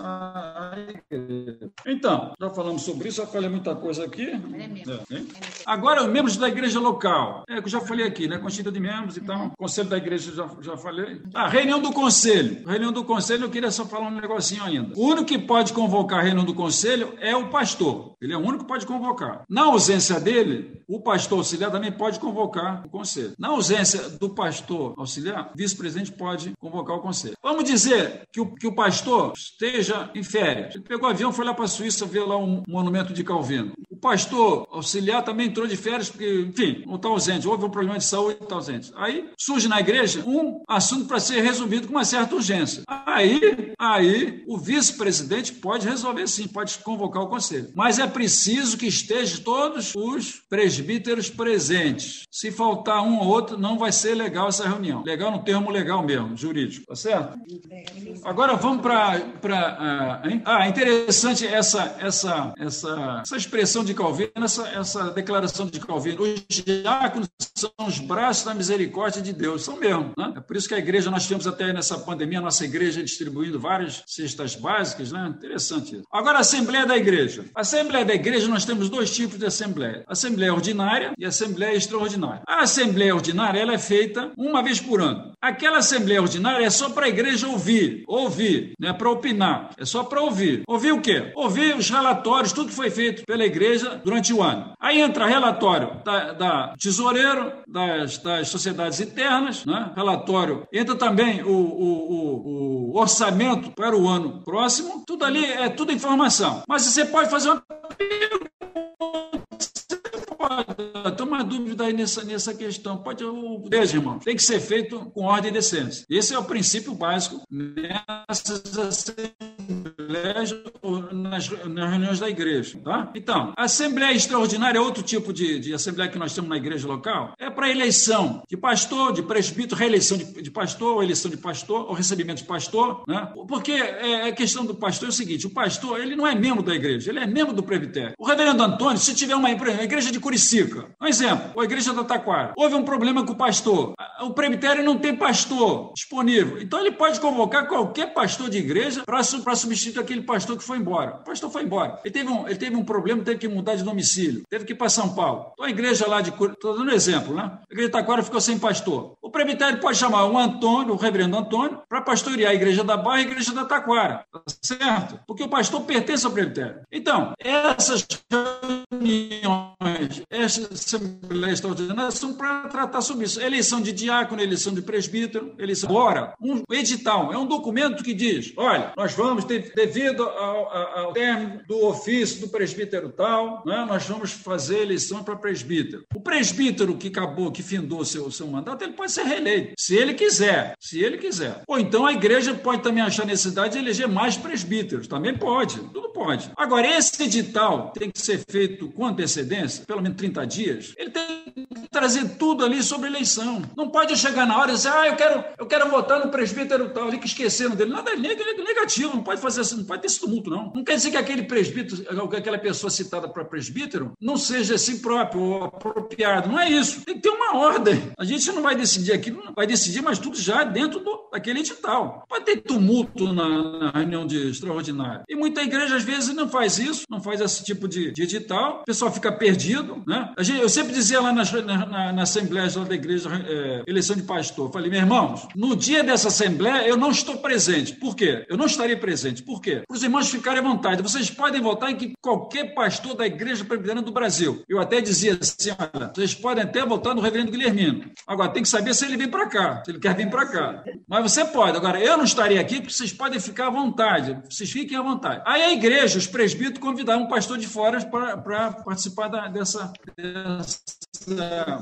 Speaker 1: igreja. Então, já falamos sobre isso, já falei muita coisa aqui. É, é. Agora, membros da igreja local. É que eu já falei aqui, né? Constituição de membros e então, Conselho da igreja, já, já falei. Ah, reunião do conselho. Reunião do conselho, eu queria só falar um negocinho ainda. O único que pode convocar a reunião do conselho é o pastor. Ele é o único que pode convocar. Na ausência dele, o pastor auxiliar também pode convocar o conselho. Na ausência ausência do pastor auxiliar, o vice-presidente pode convocar o conselho. Vamos dizer que o, que o pastor esteja em férias. Ele pegou o avião, foi lá para a Suíça ver lá um monumento de Calvino. Pastor auxiliar também entrou de férias, porque, enfim, não está ausente, houve um problema de saúde e está ausente. Aí surge na igreja um assunto para ser resolvido com uma certa urgência. Aí, aí o vice-presidente pode resolver sim, pode convocar o conselho. Mas é preciso que estejam todos os presbíteros presentes. Se faltar um ou outro, não vai ser legal essa reunião. Legal no termo legal mesmo, jurídico, tá certo? Agora vamos para. Uh, ah, interessante essa, essa, essa, essa expressão de Calvino, essa, essa declaração de Calvino. Os diáconos são os braços da misericórdia de Deus, são mesmo. Né? É por isso que a igreja, nós temos até nessa pandemia, a nossa igreja distribuindo várias cestas básicas, né? Interessante isso. Agora, a Assembleia da Igreja. A Assembleia da Igreja, nós temos dois tipos de Assembleia: Assembleia Ordinária e Assembleia Extraordinária. A Assembleia Ordinária ela é feita uma vez por ano. Aquela assembleia ordinária é só para a igreja ouvir, ouvir, não é para opinar, é só para ouvir. Ouvir o quê? Ouvir os relatórios, tudo que foi feito pela igreja durante o ano. Aí entra relatório da, da tesoureiro, das, das sociedades internas, né? relatório. Entra também o, o, o, o orçamento para o ano próximo. Tudo ali é tudo informação. Mas você pode fazer uma tem uma dúvida aí nessa, nessa questão. Pode, veja, irmão, tem que ser feito com ordem e decência. Esse é o princípio básico nessas assembleias nas, nas reuniões da igreja. Tá? Então, assembleia extraordinária é outro tipo de, de assembleia que nós temos na igreja local. É para eleição de pastor, de presbítero, reeleição de, de pastor, ou eleição de pastor, ou recebimento de pastor. Né? Porque é, a questão do pastor é o seguinte: o pastor ele não é membro da igreja, ele é membro do presbitério. O reverendo Antônio, se tiver uma, uma igreja de Curicica. Um exemplo, a igreja da Taquara. Houve um problema com o pastor. O presbitério não tem pastor disponível. Então ele pode convocar qualquer pastor de igreja para substituir aquele pastor que foi embora. O pastor foi embora. Ele teve um, ele teve um problema, teve que mudar de domicílio. Teve que ir para São Paulo. Então a igreja lá de estou dando um exemplo, né? A igreja da Taquara ficou sem pastor. O presbitério pode chamar o Antônio, o reverendo Antônio, para pastorear a igreja da Barra e a igreja da Taquara. Tá certo? Porque o pastor pertence ao presbitério. Então, essas reuniões essas assembleias extraordinárias são para tratar sobre isso. Eleição de diácono eleição de presbítero, eleição. Agora, um edital é um documento que diz: olha, nós vamos, devido ao, ao término do ofício do presbítero tal, né, nós vamos fazer eleição para presbítero. O presbítero que acabou, que findou seu, seu mandato, ele pode ser reeleito, se ele quiser, se ele quiser. Ou então a igreja pode também achar necessidade de eleger mais presbíteros, também pode, tudo pode. Agora, esse edital tem que ser feito com antecedência, pelo menos 30 dias, ele tem que trazer tudo ali sobre eleição. Não pode chegar na hora e dizer, ah, eu quero, eu quero votar no presbítero tal, ali que esqueceram dele. Nada é negativo, não pode fazer assim, não pode ter esse tumulto, não. Não quer dizer que aquele presbítero, aquela pessoa citada para presbítero, não seja assim próprio ou apropriado. Não é isso. Tem que ter uma ordem. A gente não vai decidir aqui, não vai decidir, mas tudo já dentro do, daquele edital. Pode ter tumulto na, na reunião de extraordinário. E muita igreja, às vezes, não faz isso, não faz esse tipo de, de edital. O pessoal fica perdido, né? Gente, eu sempre dizia lá na, na, na Assembleia da Igreja, é, eleição de pastor, falei, meus irmãos, no dia dessa Assembleia eu não estou presente. Por quê? Eu não estarei presente. Por quê? Para os irmãos ficarem à vontade. Vocês podem votar em que qualquer pastor da Igreja Presbiteriana do Brasil. Eu até dizia assim, olha, vocês podem até votar no reverendo Guilhermino. Agora, tem que saber se ele vem para cá, se ele quer vir para cá. Mas você pode. Agora, eu não estarei aqui porque vocês podem ficar à vontade. Vocês fiquem à vontade. Aí a igreja, os presbíteros, convidaram um pastor de fora para participar da, dessa, dessa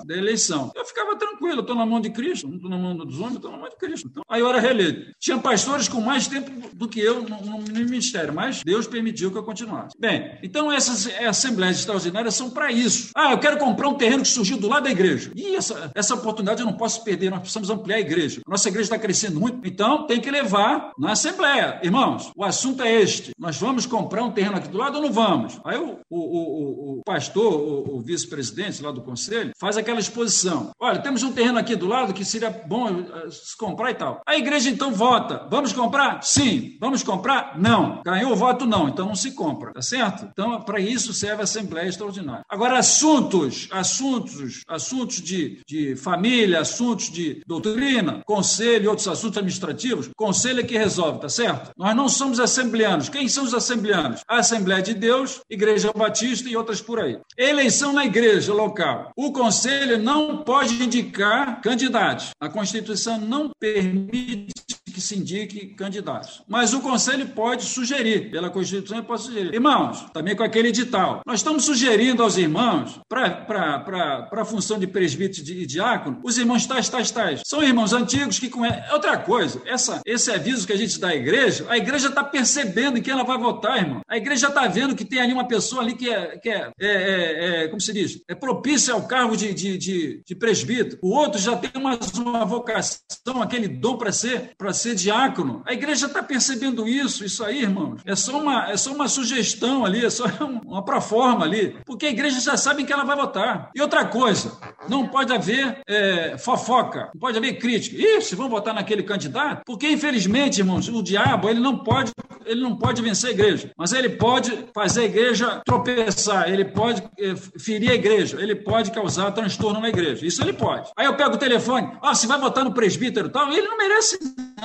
Speaker 1: da eleição. Eu ficava tranquilo, estou na mão de Cristo, não estou na mão dos homens, estou na mão de Cristo. Então, aí eu era reeleito. Tinha pastores com mais tempo do que eu no, no, no ministério, mas Deus permitiu que eu continuasse. Bem, então essas assembleias extraordinárias são para isso. Ah, eu quero comprar um terreno que surgiu do lado da igreja. E essa, essa oportunidade eu não posso perder, nós precisamos ampliar a igreja. Nossa igreja está crescendo muito, então tem que levar na assembleia. Irmãos, o assunto é este. Nós vamos comprar um terreno aqui do lado ou não vamos? Aí o, o, o, o pastor, o, o vice-presidente lá do conselho, faz aquela exposição. Olha, temos um terreno aqui do lado que seria bom eh, se comprar e tal. A igreja então vota. Vamos comprar? Sim. Vamos comprar? Não. Ganhou o voto? Não. Então não se compra. Tá certo? Então, para isso serve a Assembleia Extraordinária. Agora, assuntos, assuntos, assuntos de, de família, assuntos de doutrina, conselho e outros assuntos administrativos, conselho é que resolve, tá certo? Nós não somos assembleanos. Quem são os assembleanos? A Assembleia de Deus, Igreja Batista e outras por aí. Eleição na igreja local. O conselho não pode indicar candidatos. A Constituição não permite que se indique candidatos. Mas o conselho pode sugerir, pela Constituição pode sugerir. Irmãos, também com aquele edital. Nós estamos sugerindo aos irmãos, para a função de presbítero e diácono, os irmãos tais, tais, tais. São irmãos antigos que com outra coisa. Essa, esse aviso que a gente dá à igreja, a igreja está percebendo em quem ela vai votar, irmão. A igreja está vendo que tem ali uma pessoa ali que é, que é, é, é, é como se diz, é propícia ao cargo de, de, de, de presbítero. O outro já tem uma, uma vocação, aquele dom para ser, para ser diácono. A igreja está percebendo isso, isso aí, irmãos. É só uma, é só uma sugestão ali, é só uma proforma ali, porque a igreja já sabe que ela vai votar. E outra coisa, não pode haver é, fofoca, não pode haver crítica. Ih, se vão votar naquele candidato, porque infelizmente, irmãos, o diabo ele não pode, ele não pode vencer a igreja, mas ele pode fazer a igreja tropeçar, ele pode é, ferir a igreja, ele pode causar transtorno na igreja. Isso ele pode. Aí eu pego o telefone, ah, você vai votar no presbítero tal, ele não merece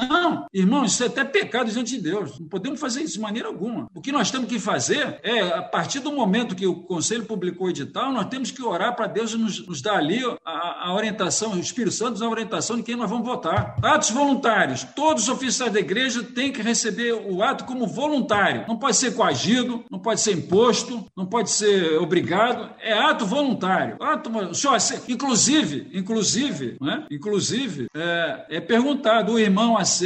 Speaker 1: não, irmão, isso é até pecado diante de Deus. Não podemos fazer isso de maneira alguma. O que nós temos que fazer é, a partir do momento que o Conselho publicou o edital, nós temos que orar para Deus nos, nos dar ali a, a, orientação, o Espírito Santo a orientação de quem nós vamos votar. Atos voluntários. Todos os oficiais da igreja têm que receber o ato como voluntário. Não pode ser coagido, não pode ser imposto, não pode ser obrigado. É ato voluntário. Ato, senhor, inclusive, inclusive, né? inclusive, é, é perguntado, o irmão aceita,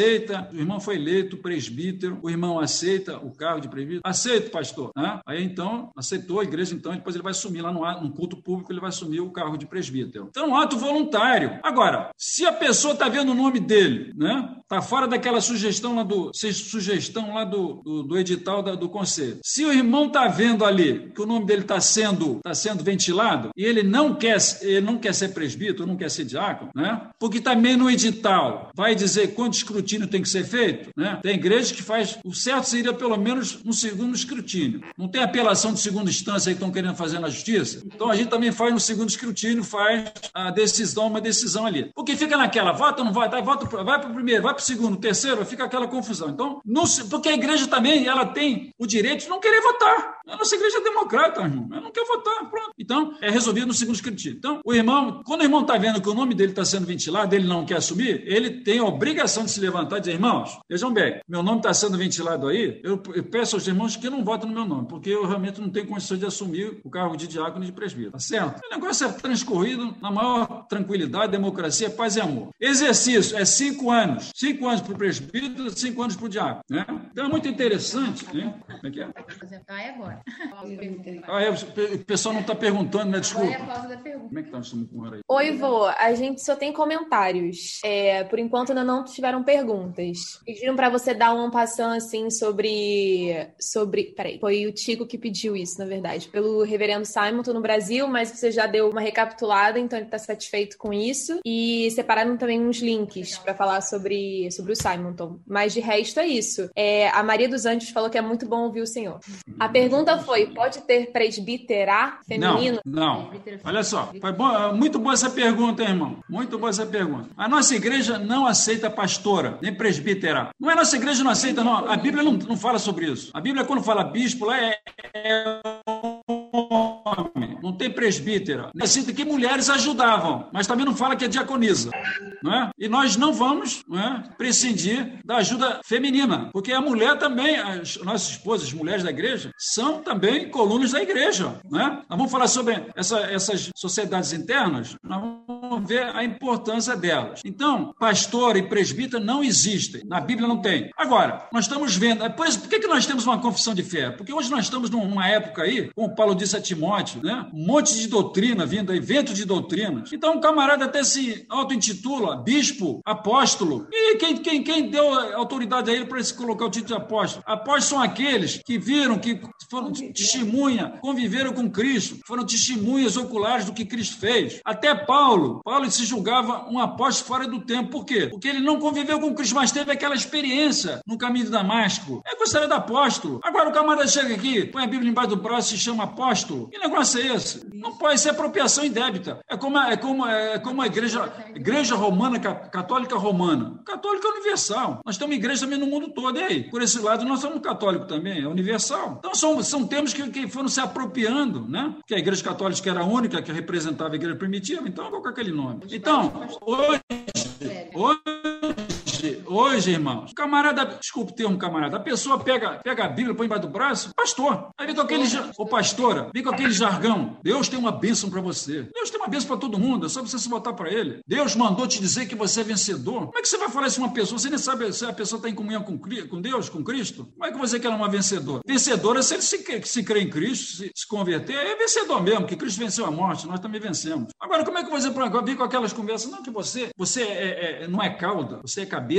Speaker 1: o irmão foi eleito presbítero, o irmão aceita o cargo de presbítero, aceita, pastor. Né? Aí então, aceitou a igreja, então depois ele vai assumir lá no, no culto público, ele vai assumir o cargo de presbítero. Então, um ato voluntário. Agora, se a pessoa está vendo o nome dele, né? Está fora daquela sugestão lá do, sugestão lá do, do, do edital da, do conselho. Se o irmão está vendo ali que o nome dele está sendo, tá sendo ventilado e ele não quer, ele não quer ser presbítero, não quer ser diácono, né? Porque também no edital vai dizer quantos escrutínio tem que ser feito, né? Tem igrejas que faz, o certo seria pelo menos no segundo escrutínio. Não tem apelação de segunda instância que estão querendo fazer na justiça? Então a gente também faz no segundo escrutínio, faz a decisão, uma decisão ali. Porque fica naquela, vota ou não vai, tá, vota, vai para o primeiro, vai para o segundo, terceiro, fica aquela confusão. Então, não se, porque a igreja também ela tem o direito de não querer votar. A nossa igreja é democrata, irmão. Ela não quer votar, pronto. Então, é resolvido no segundo escritinho. Então, o irmão, quando o irmão está vendo que o nome dele está sendo ventilado, ele não quer assumir, ele tem a obrigação de se levantar e dizer, irmãos, vejam bem, meu nome está sendo ventilado aí, eu, eu, peço aos irmãos que não votem no meu nome, porque eu realmente não tenho condições de assumir o cargo de diácono e de presbítero, tá certo? O negócio é transcorrido na maior tranquilidade, democracia, paz e amor. Exercício é cinco anos. Cinco anos para o presbítero, cinco anos para o diácono. Né? Então é muito interessante. Né? Como é que é? Ah, é agora. Ah, é, o pessoal não está perguntando, né? Desculpa. Como é que
Speaker 2: está o aí? Oi, vô. A gente só tem comentários. É, por enquanto ainda não tiveram perguntas. Pediram para você dar um passão assim sobre. sobre. Peraí, foi o Tico que pediu isso, na verdade. Pelo reverendo Simon, tô no Brasil, mas você já deu uma recapitulada, então ele está satisfeito com isso. E separaram também uns links para falar sobre, sobre o Simonton. Mas de resto é isso. É, a Maria dos Anjos falou que é muito bom ouvir o Senhor. A pergunta foi: pode ter presbítera feminino?
Speaker 1: Não, não. Olha só, bom, muito boa essa pergunta, irmão. Muito boa essa pergunta. A nossa igreja não aceita pastora, nem presbítera. Não é nossa igreja não aceita, não. A Bíblia não, não fala sobre isso. A Bíblia, quando fala bispo, lá é, é não tem presbítera. Necessita que mulheres ajudavam, mas também não fala que é diaconisa. Não é? E nós não vamos não é, prescindir da ajuda feminina, porque a mulher também, as nossas esposas, as mulheres da igreja, são também colunas da igreja. Não é? Nós vamos falar sobre essa, essas sociedades internas, nós vamos ver a importância delas. Então, pastor e presbítero não existem, na Bíblia não tem. Agora, nós estamos vendo, por, isso, por que, que nós temos uma confissão de fé? Porque hoje nós estamos numa época aí, como Paulo disse a Timóteo, né? um monte de doutrina vindo aí, vento de doutrinas. Então, um camarada até se auto-intitula bispo, apóstolo. E quem, quem, quem deu autoridade a ele para se colocar o título de apóstolo? Apóstolos são aqueles que viram, que foram testemunha, conviveram com Cristo, foram testemunhas oculares do que Cristo fez. Até Paulo, Paulo se julgava um apóstolo fora do tempo. Por quê? Porque ele não conviveu com Cristo, mas teve aquela experiência no caminho de Damasco. É considerado apóstolo. Agora o camarada chega aqui, põe a Bíblia embaixo do braço e chama apóstolo. Que negócio é esse? Não pode ser apropriação indébita. É como, é como, é como a igreja, igreja romana, católica romana. Católica é universal. Nós temos igreja também no mundo todo. E aí? Por esse lado, nós somos católicos também, é universal. Então, são, são termos que, que foram se apropriando, né? Que a igreja católica era única que representava a igreja primitiva, então, qual aquele nome? Então, hoje, hoje hoje, hoje, irmãos, camarada, desculpe o termo camarada, a pessoa pega, pega a Bíblia, põe embaixo do braço, pastor. Aí vem com aquele, ô pastora, vem com aquele jargão. Deus tem uma bênção para você. Deus tem uma bênção para todo mundo, é só você se botar para ele. Deus mandou te dizer que você é vencedor. Como é que você vai falar isso uma pessoa? Você nem sabe se a pessoa está em comunhão com, com Deus, com Cristo? Como é que você quer uma vencedora? Vencedora, se ele se, se crê em Cristo, se, se converter, é vencedor mesmo, que Cristo venceu a morte, nós também vencemos. Agora, como é que você vir com aquelas conversas? Não, que você, você é, é, não é cauda, você é cabeça,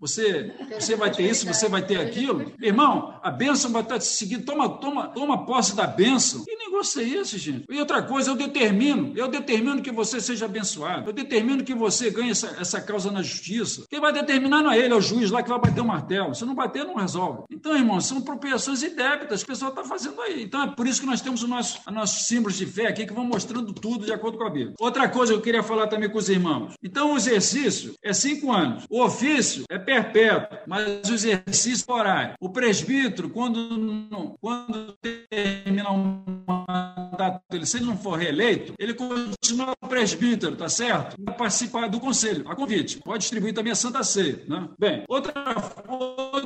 Speaker 1: você, você vai ter isso, você vai ter aquilo. Irmão, a bênção vai estar te seguindo. Toma, toma, toma posse da bênção. Negócio é esse, gente? E outra coisa, eu determino, eu determino que você seja abençoado. Eu determino que você ganhe essa, essa causa na justiça. Quem vai determinar não é ele, é o juiz lá que vai bater o martelo. Se não bater, não resolve. Então, irmão, são propriações e débitas que o pessoal está fazendo aí. Então, é por isso que nós temos os nossos, os nossos símbolos de fé aqui que vão mostrando tudo de acordo com a Bíblia. Outra coisa que eu queria falar também com os irmãos. Então, o exercício é cinco anos. O ofício é perpétuo, mas o exercício é horário. O presbítero, quando, quando termina um mandato, se ele não for reeleito, ele continua presbítero, tá certo? Vai participar do conselho, a convite. Pode distribuir também a Santa Ceia, né? Bem, outra, outro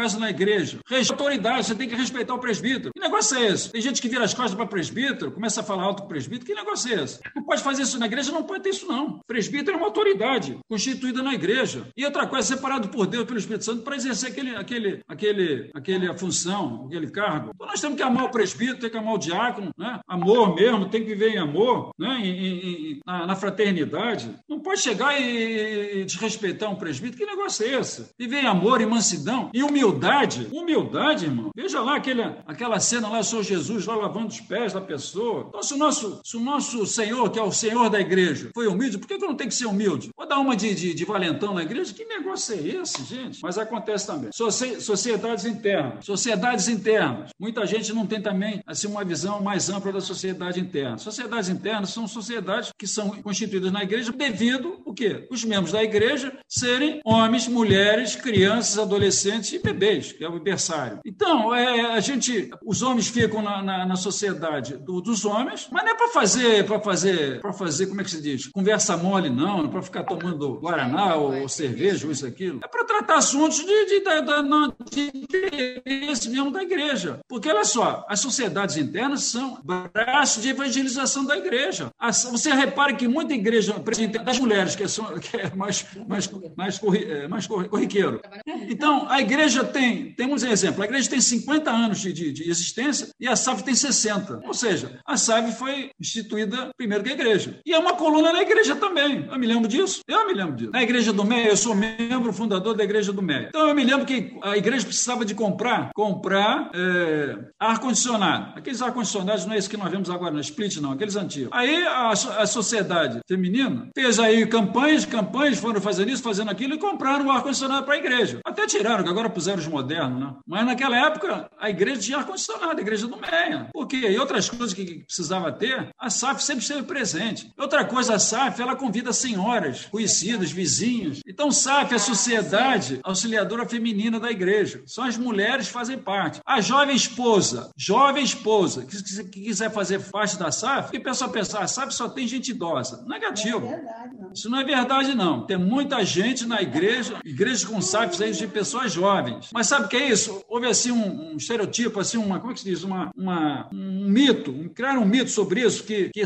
Speaker 1: caso na igreja. Respeita autoridade, você tem que respeitar o presbítero. Que negócio é esse? Tem gente que vira as costas para presbítero, começa a falar alto com o presbítero. Que negócio é esse? Não pode fazer isso na igreja, não pode ter isso, não. presbítero é uma autoridade constituída na igreja. E outra coisa, separado por Deus, pelo Espírito Santo, para exercer aquele, aquele, aquele, aquele função, aquele cargo. Então nós temos que amar o presbítero, tem que amar o diácono, né? Amor mesmo, tem que viver em amor, né? Em, em, em, na, na, fraternidade. Não pode chegar e, e desrespeitar um presbítero. Que negócio é esse? Viver em amor, em mansidão, em humildade humildade, humildade, irmão. Veja lá aquele, aquela cena lá, Senhor Jesus lá lavando os pés da pessoa. Então, se o nosso, se o nosso Senhor, que é o senhor da igreja, foi humilde, por que, que eu não tenho que ser humilde? Vou dar uma de, de, de valentão na igreja? Que negócio é esse, gente? Mas acontece também. Sociedades internas. Sociedades internas. Muita gente não tem também assim, uma visão mais ampla da sociedade interna. Sociedades internas são sociedades que são constituídas na igreja devido o quê? Os membros da igreja serem homens, mulheres, crianças, adolescentes e bebês, que é o berçário. Então, é, a gente, os homens ficam na, na, na sociedade do, dos homens, mas não é para fazer, para fazer, para fazer, como é que se diz? Conversa mole, não, não é para ficar tomando guaraná ou, ou cerveja ou isso aquilo. É para tratar assuntos de, de, de, de interesse mesmo da igreja. Porque olha só, as sociedades internas são braços de evangelização da igreja. Você repare que muita igreja das mulheres que, são, que é mais mais mais, é, mais corriqueiro. Então a igreja tem, temos um exemplo. A igreja tem 50 anos de, de, de existência e a SAF tem 60. Ou seja, a SAF foi instituída primeiro que a igreja. E é uma coluna na igreja também. Eu me lembro disso. Eu me lembro disso. Na igreja do Meia, eu sou membro fundador da igreja do Meia. Então eu me lembro que a igreja precisava de comprar, comprar é, ar-condicionado. Aqueles ar-condicionados não é esse que nós vemos agora na Split, não, aqueles antigos. Aí a, a sociedade feminina fez aí campanhas, campanhas, foram fazendo isso, fazendo aquilo e compraram o ar-condicionado para a igreja. Até tiraram, que agora puseram os modernos, né? Mas naquela época a igreja tinha ar-condicionado, a igreja do Meia. Por quê? E outras coisas que precisava ter, a SAF sempre esteve presente. Outra coisa, a SAF, ela convida senhoras, conhecidas, vizinhos. Então, SAF é a Sociedade Auxiliadora Feminina da Igreja. São as mulheres que fazem parte. A jovem esposa, jovem esposa, que, que quiser fazer parte da SAF, e o pessoal pensar, a SAF só tem gente idosa. Negativo. É verdade, não. Isso não é verdade, não. Tem muita gente na igreja, igrejas com SAFs aí de pessoas jovens. Mas sabe o que é isso? Houve assim um, um estereotipo, assim, uma, como é que se diz? Uma, uma, um mito, um, criaram um mito sobre isso, que, que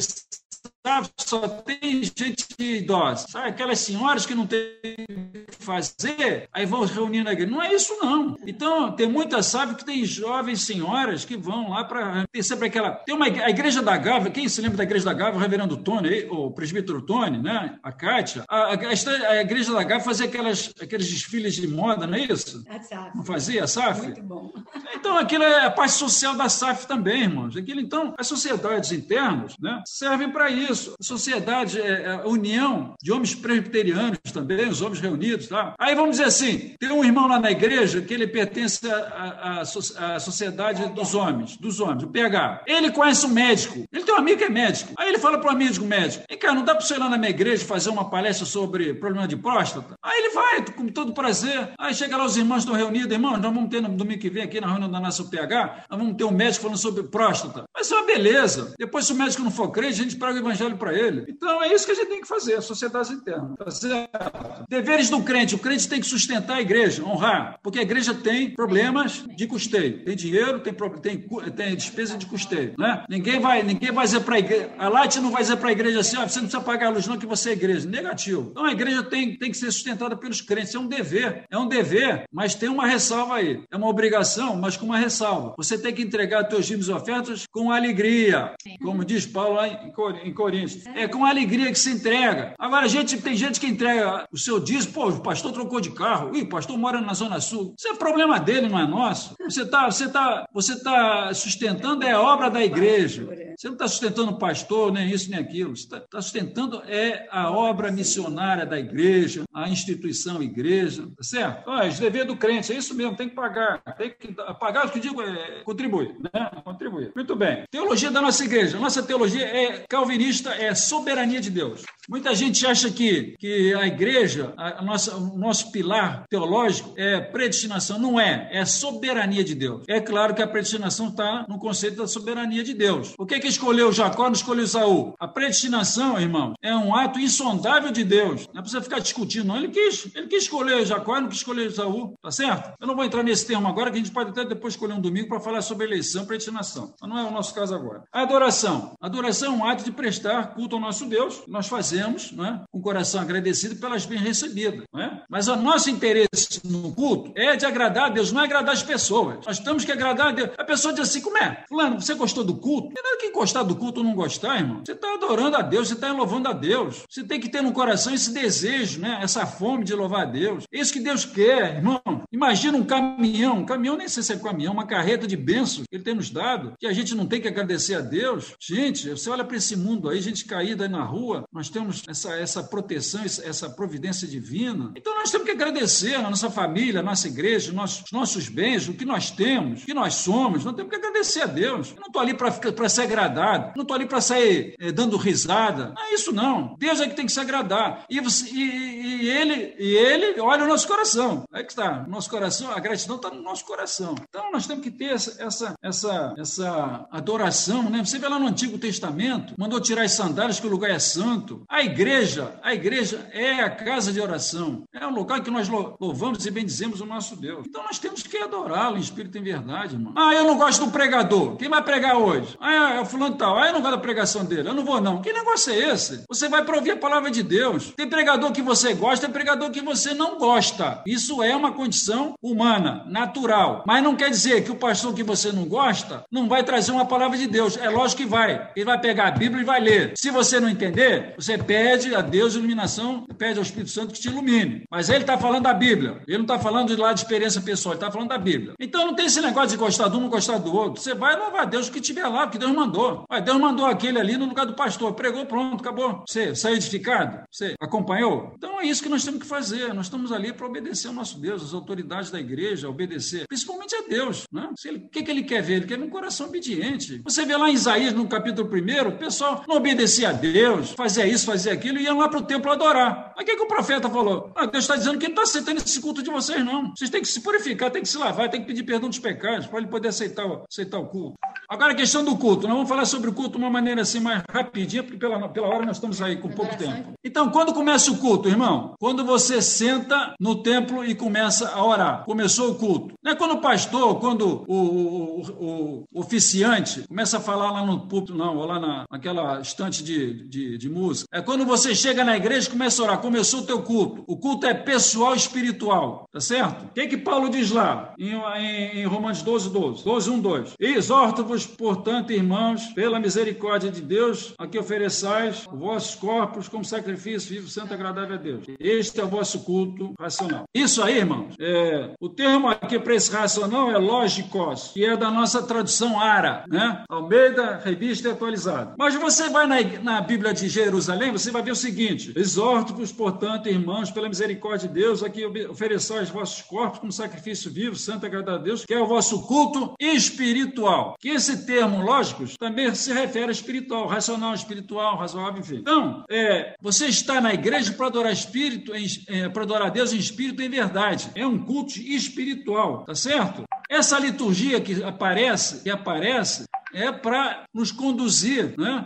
Speaker 1: só tem gente idosa. Sabe, aquelas senhoras que não tem o que fazer, aí vão reunir na igreja. Não é isso, não. Então, tem muita sabe que tem jovens senhoras que vão lá para. Tem sempre aquela. Tem uma a igreja da Gávea, quem se lembra da igreja da Gávea? O reverendo Tony, o presbítero Tony, né? A Kátia. A, a, a igreja da Gávea fazia aquelas, aqueles desfiles de moda, não é isso? A SAF. Não fazia a SAF?
Speaker 3: Muito bom.
Speaker 1: Então, aquilo é a parte social da SAF também, irmãos. Aquilo, então, as sociedades internas né, servem para isso. Sociedade é a união de homens presbiterianos também, os homens reunidos. Tá? Aí vamos dizer assim: tem um irmão lá na igreja que ele pertence à, à, à sociedade dos homens, dos homens, o PH. Ele conhece um médico, ele tem um amigo que é médico. Aí ele fala para o amigo médico: Vem cá, não dá para você ir lá na minha igreja fazer uma palestra sobre problema de próstata? Aí ele vai, com todo prazer. Aí chega lá, os irmãos estão reunidos, irmãos, nós vamos ter no domingo que vem aqui na reunião da nossa PH, nós vamos ter um médico falando sobre próstata. Mas é uma beleza. Depois, se o médico não for crente, a gente prega o evangelho para ele. Então é isso que a gente tem que fazer, a sociedade interna. Tá certo? Deveres do crente: o crente tem que sustentar a igreja, honrar, porque a igreja tem problemas de custeio. Tem dinheiro, tem, tem, tem despesa de custeio. Né? Ninguém, vai, ninguém vai dizer para a igreja, a Light não vai dizer para a igreja assim: ah, você não precisa pagar a luz, não, que você é igreja. Negativo. Então a igreja tem, tem que ser sustentada pelos crentes. É um dever. É um dever, mas tem uma ressalva aí. É uma obrigação, mas com uma ressalva. Você tem que entregar teus dízimos e ofertas com alegria, como diz Paulo lá em Coríntios. É com alegria que se entrega. Agora, gente, tem gente que entrega o seu dízimo, pô, o pastor trocou de carro, Ih, o pastor mora na Zona Sul. Isso é problema dele, não é nosso. Você está você tá, você tá sustentando é a obra da igreja. Você não está sustentando pastor, nem isso, nem aquilo. Você está tá sustentando é a obra missionária da igreja, a instituição igreja, tá certo? Ah, dever do crente, é isso mesmo, tem que pagar. Tem que pagar, o que digo é contribuir, né? Contribuir. Muito bem. Teologia da nossa igreja. Nossa teologia é calvinista, é soberania de Deus. Muita gente acha que, que a igreja, a nossa, o nosso pilar teológico é predestinação. Não é, é soberania de Deus. É claro que a predestinação está no conceito da soberania de Deus. O que, que escolheu Jacó, não escolheu Saul? A predestinação, irmão, é um ato insondável de Deus. Não é você ficar discutindo, não. Ele quis, ele quis escolher Jacó, não quis escolher Saul, tá certo? Eu não vou entrar nesse termo agora, que a gente pode até depois escolher um domingo para falar sobre eleição, predestinação. Mas não é o nosso caso agora. Adoração. Adoração é um ato de prestar culto ao nosso Deus. Nós fazemos né, com o coração agradecido pelas bem recebidas. Né? Mas o nosso interesse no culto é de agradar a Deus, não é agradar as pessoas. Nós temos que agradar a Deus. A pessoa diz assim: como é? Fulano, você gostou do culto? Gostar do culto ou não gostar, irmão. Você está adorando a Deus, você está louvando a Deus. Você tem que ter no coração esse desejo, né? Essa fome de louvar a Deus. É isso que Deus quer, irmão. Imagina um caminhão, um caminhão nem sei se é caminhão, uma carreta de bênçãos que ele tem nos dado, que a gente não tem que agradecer a Deus. Gente, você olha para esse mundo aí, gente caída aí na rua, nós temos essa, essa proteção, essa providência divina. Então nós temos que agradecer a nossa família, a nossa igreja, os nossos, nossos bens, o que nós temos, o que nós somos. Nós temos que agradecer a Deus. Eu não estou ali para ser agradado, não estou ali para sair é, dando risada. Não é isso, não. Deus é que tem que se agradar. E, você, e, e ele, e ele olha o nosso coração. É que está. Nosso coração, a gratidão está no nosso coração. Então nós temos que ter essa, essa, essa, essa adoração, né? Você vê lá no Antigo Testamento, mandou tirar as sandálias que o lugar é santo. A igreja, a igreja é a casa de oração. É o lugar que nós louvamos e bendizemos o nosso Deus. Então nós temos que adorá-lo em espírito e em verdade, irmão. Ah, eu não gosto do pregador. Quem vai pregar hoje? Ah, é o fulano tal. Ah, eu não gosto da pregação dele. Eu não vou, não. Que negócio é esse? Você vai para ouvir a palavra de Deus. Tem pregador que você gosta, tem pregador que você não gosta. Isso é uma condição humana, natural. Mas não quer dizer que o pastor que você não gosta não vai trazer uma palavra de Deus. É lógico que vai. Ele vai pegar a Bíblia e vai ler. Se você não entender, você pede a Deus iluminação, pede ao Espírito Santo que te ilumine. Mas ele está falando da Bíblia. Ele não está falando de lá de experiência pessoal, ele está falando da Bíblia. Então não tem esse negócio de gostar de um, gostar do outro. Você vai louvar a Deus que tiver lá, porque Deus mandou. Mas Deus mandou aquele ali no lugar do pastor. Pregou, pronto, acabou. Você saiu edificado? Você acompanhou? Então é isso que nós temos que fazer. Nós estamos ali para obedecer ao nosso Deus, as autoridades da igreja, obedecer, principalmente a Deus. Né? o que, que ele quer ver? Ele quer ver um coração obediente. Você vê lá em Isaías, no capítulo 1, o pessoal não obedecia a Deus, fazia isso, fazia aquilo, e iam lá para o templo adorar. Mas o que, que o profeta falou? Ah, Deus está dizendo que ele não está aceitando esse culto de vocês, não. Vocês têm que se purificar, têm que se lavar, têm que pedir perdão dos pecados para ele poder aceitar, aceitar o culto. Agora a questão do culto. Nós vamos falar sobre o culto de uma maneira assim mais rapidinha, porque pela, pela hora nós estamos aí com pouco tempo. Então, quando começa o culto, irmão? Quando você senta no templo e começa a orar. Começou o culto. Não é quando o pastor, quando o, o, o, o oficiante começa a falar lá no púlpito, não, ou lá na, naquela estante de, de, de música. É quando você chega na igreja e começa a orar. Começou o teu culto. O culto é pessoal e espiritual. Tá certo? O que, que Paulo diz lá em, em, em Romanos 12, 12? 12, 1, 2. Exorto-vos, portanto, irmãos, pela misericórdia de Deus, a que ofereçais os vossos corpos como sacrifício vivo, santo agradável a Deus. Este é o vosso culto racional. Isso aí, irmãos, é, o termo aqui para esse racional é lógicos, que é da nossa tradução ara, né? Almeida, revista atualizada. Mas você vai na, na Bíblia de Jerusalém, você vai ver o seguinte: exorto-vos, portanto, irmãos, pela misericórdia de Deus, a que ofereçais os vossos corpos como sacrifício vivo, santo agradável a Deus, que é o vosso culto espiritual. Que esse termo lógicos também se refere a espiritual, racional, espiritual, razoável, enfim. Então, é, você está na igreja para adorar espírito, é, para adorar Deus em espírito e em verdade. É um culto espiritual, tá certo? Essa liturgia que aparece, que aparece, é para nos conduzir né,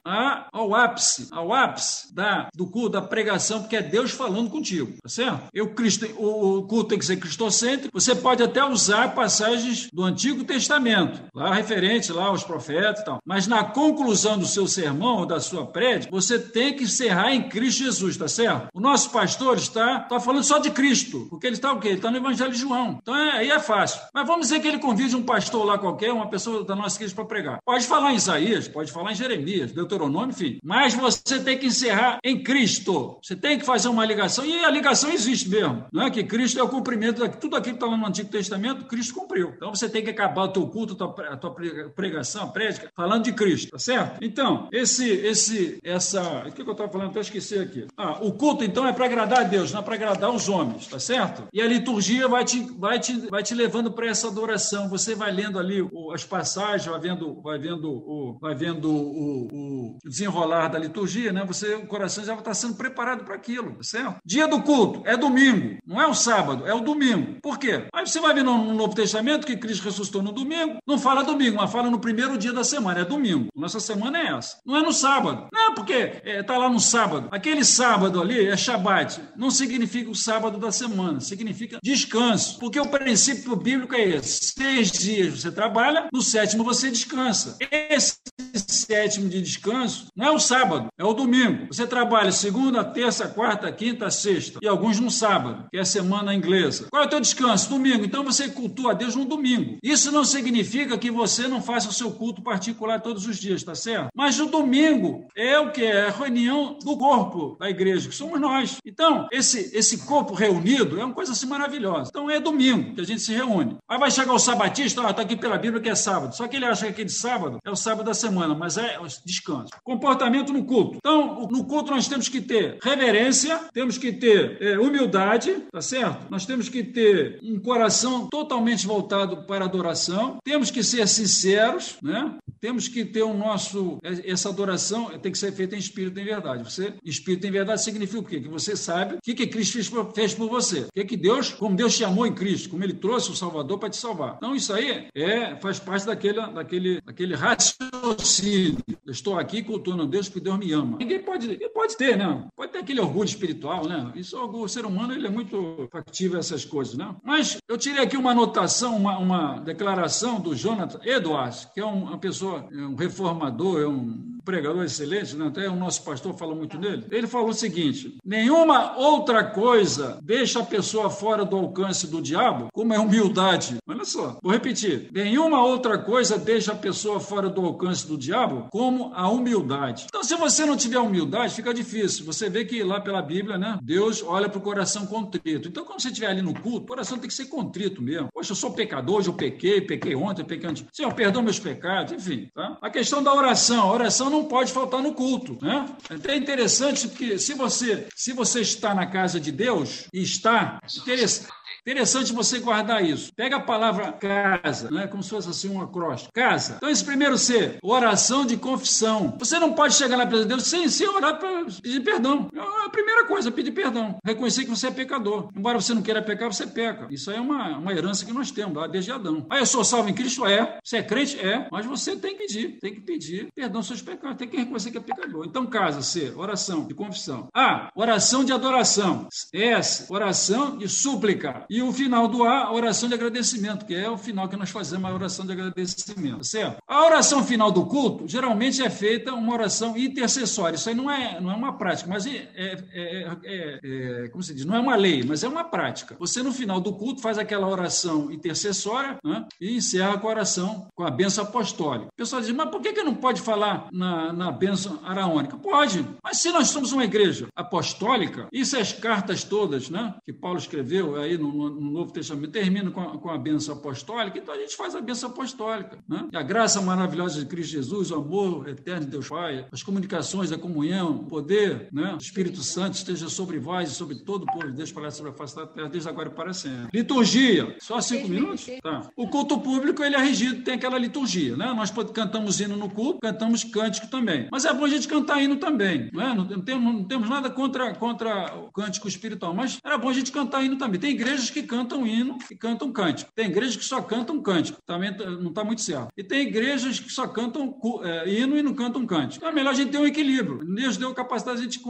Speaker 1: ao ápice, ao ápice da, do culto, da pregação, porque é Deus falando contigo, tá certo? Eu, Cristo, o, o culto tem que ser cristocêntrico, você pode até usar passagens do Antigo Testamento, lá referente lá aos profetas e tal, mas na conclusão do seu sermão ou da sua prédica, você tem que encerrar em Cristo Jesus, tá certo? O nosso pastor está, está falando só de Cristo, porque ele está o quê? Ele está no Evangelho de João, então é, aí é fácil. Mas vamos dizer que ele convide um pastor lá qualquer, uma pessoa da nossa igreja para pregar. Pode falar em Isaías, pode falar em Jeremias, Deuteronômio, enfim. Mas você tem que encerrar em Cristo. Você tem que fazer uma ligação, e a ligação existe mesmo. Não é que Cristo é o cumprimento de tudo aquilo que está lá no Antigo Testamento, Cristo cumpriu. Então você tem que acabar o teu culto, a tua, pregação, a prédica, falando de Cristo, tá certo? Então, esse, esse, essa. O que eu estava falando? Até esqueci aqui. Ah, o culto, então, é para agradar a Deus, não é para agradar os homens, tá certo? E a liturgia vai te, vai te, vai te levando para essa adoração. Você vai lendo ali as passagens, vai vendo, vai vendo o, vai vendo o, o, desenrolar da liturgia, né? Você, o coração já está sendo preparado para aquilo, tá certo? Dia do culto é domingo, não é o sábado, é o domingo. Por quê? Aí você vai ver no, no Novo Testamento que Cristo ressuscitou no domingo, não fala domingo, mas fala no primeiro dia da semana, é domingo. Nossa semana é essa. Não é no sábado. Não é porque está é, tá lá no sábado. Aquele sábado ali é Shabat. Não significa o sábado da semana, significa descanso. Porque o princípio bíblico é esse: seis dias você trabalha, no sétimo você descansa. Esse sétimo de descanso não é o sábado, é o domingo. Você trabalha segunda, terça, quarta, quinta, sexta e alguns no sábado, que é a semana inglesa. Qual é o teu descanso? Domingo. Então você cultua a Deus no domingo. Isso não significa que você não faça o seu culto particular todos os dias, tá certo? Mas o domingo é o que é a reunião do corpo da igreja, que somos nós. Então, esse esse corpo reunido é uma coisa assim maravilhosa. Então é domingo que a gente se reúne. Aí vai chegar o sabatista, ó, tá aqui pela Bíblia que é sábado. Só que ele acha que aquele sábado é o sábado da semana, mas é descanso. Comportamento no culto. Então, no culto nós temos que ter reverência, temos que ter é, humildade, tá certo? Nós temos que ter um coração totalmente voltado para a adoração, temos que ser sinceros, né? Temos que ter o nosso essa adoração tem que ser feita em espírito em verdade. Você espírito em verdade significa o quê? Que você sabe o que, que Cristo fez por, fez por você. O que, que Deus, como Deus te amou em Cristo, como Ele trouxe o Salvador para te salvar. Então isso aí é faz parte daquele daquele daquele raciocínio. Eu estou aqui cultuando Deus porque Deus me ama. Ninguém pode pode ter, né? Pode ter aquele orgulho espiritual, né? Isso o ser humano ele é muito factível a essas coisas, né? Mas eu tirei aqui uma anotação, uma, uma declaração do Jonathan Edwards, que é uma pessoa, é um reformador, é um pregador excelente, né? até o nosso pastor fala muito nele. Ele falou o seguinte: nenhuma outra coisa deixa a pessoa fora do alcance do diabo, como é humildade. Olha só, vou repetir: nenhuma outra coisa deixa a pessoa fora do alcance do diabo, como a humildade. Então, se você não tiver humildade, fica difícil. Você vê que lá pela Bíblia, né? Deus olha para o coração contrito. Então, quando você estiver ali no culto, o coração tem que ser contrito mesmo. Poxa, eu sou pecador, hoje eu pequei, pequei ontem, pequei antes. Senhor, perdão meus pecados, enfim. Tá? A questão da oração. A oração não pode faltar no culto, né? É até interessante porque se você, se você está na casa de Deus e está interessante Interessante você guardar isso. Pega a palavra casa, não é como se fosse assim um acróstico. Casa. Então, esse primeiro C, oração de confissão. Você não pode chegar presença de Deus sem, sem orar para pedir perdão. É a primeira coisa, pedir perdão. Reconhecer que você é pecador. Embora você não queira pecar, você peca. Isso aí é uma, uma herança que nós temos lá desde Adão. Ah, eu sou salvo em Cristo? É. Você é crente? É. Mas você tem que pedir. Tem que pedir perdão seus pecados. Tem que reconhecer que é pecador. Então, casa, C, oração de confissão. A, oração de adoração. S, oração de súplica. E o final do A, a oração de agradecimento, que é o final que nós fazemos, a oração de agradecimento, certo? A oração final do culto, geralmente é feita uma oração intercessória. Isso aí não é, não é uma prática, mas é, é, é, é, é como se diz, não é uma lei, mas é uma prática. Você, no final do culto, faz aquela oração intercessória né, e encerra com a oração, com a benção apostólica. O pessoal diz, mas por que, que não pode falar na, na benção araônica? Pode, mas se nós somos uma igreja apostólica, e se as cartas todas né, que Paulo escreveu aí no, no Novo Testamento termina com a, com a benção apostólica, então a gente faz a benção apostólica. Né? E a graça maravilhosa de Cristo Jesus, o amor eterno de Deus Pai, as comunicações, a comunhão, o poder né? o Espírito Santo esteja sobre vós e sobre todo o povo de Deus para sobre a face da terra, desde agora e para sempre. Liturgia, só cinco minutos? Tá. O culto público ele é regido, tem aquela liturgia. Né? Nós cantamos hino no culto, cantamos cântico também. Mas é bom a gente cantar hino também. Não, é? não, temos, não temos nada contra, contra o cântico espiritual, mas era bom a gente cantar hino também. Tem igrejas que cantam hino e cantam cântico. Tem igrejas que só cantam cântico, também não está muito certo. E tem igrejas que só cantam é, hino e não cantam cântico. Então é melhor a gente ter um equilíbrio. Deus deu a capacidade de a gente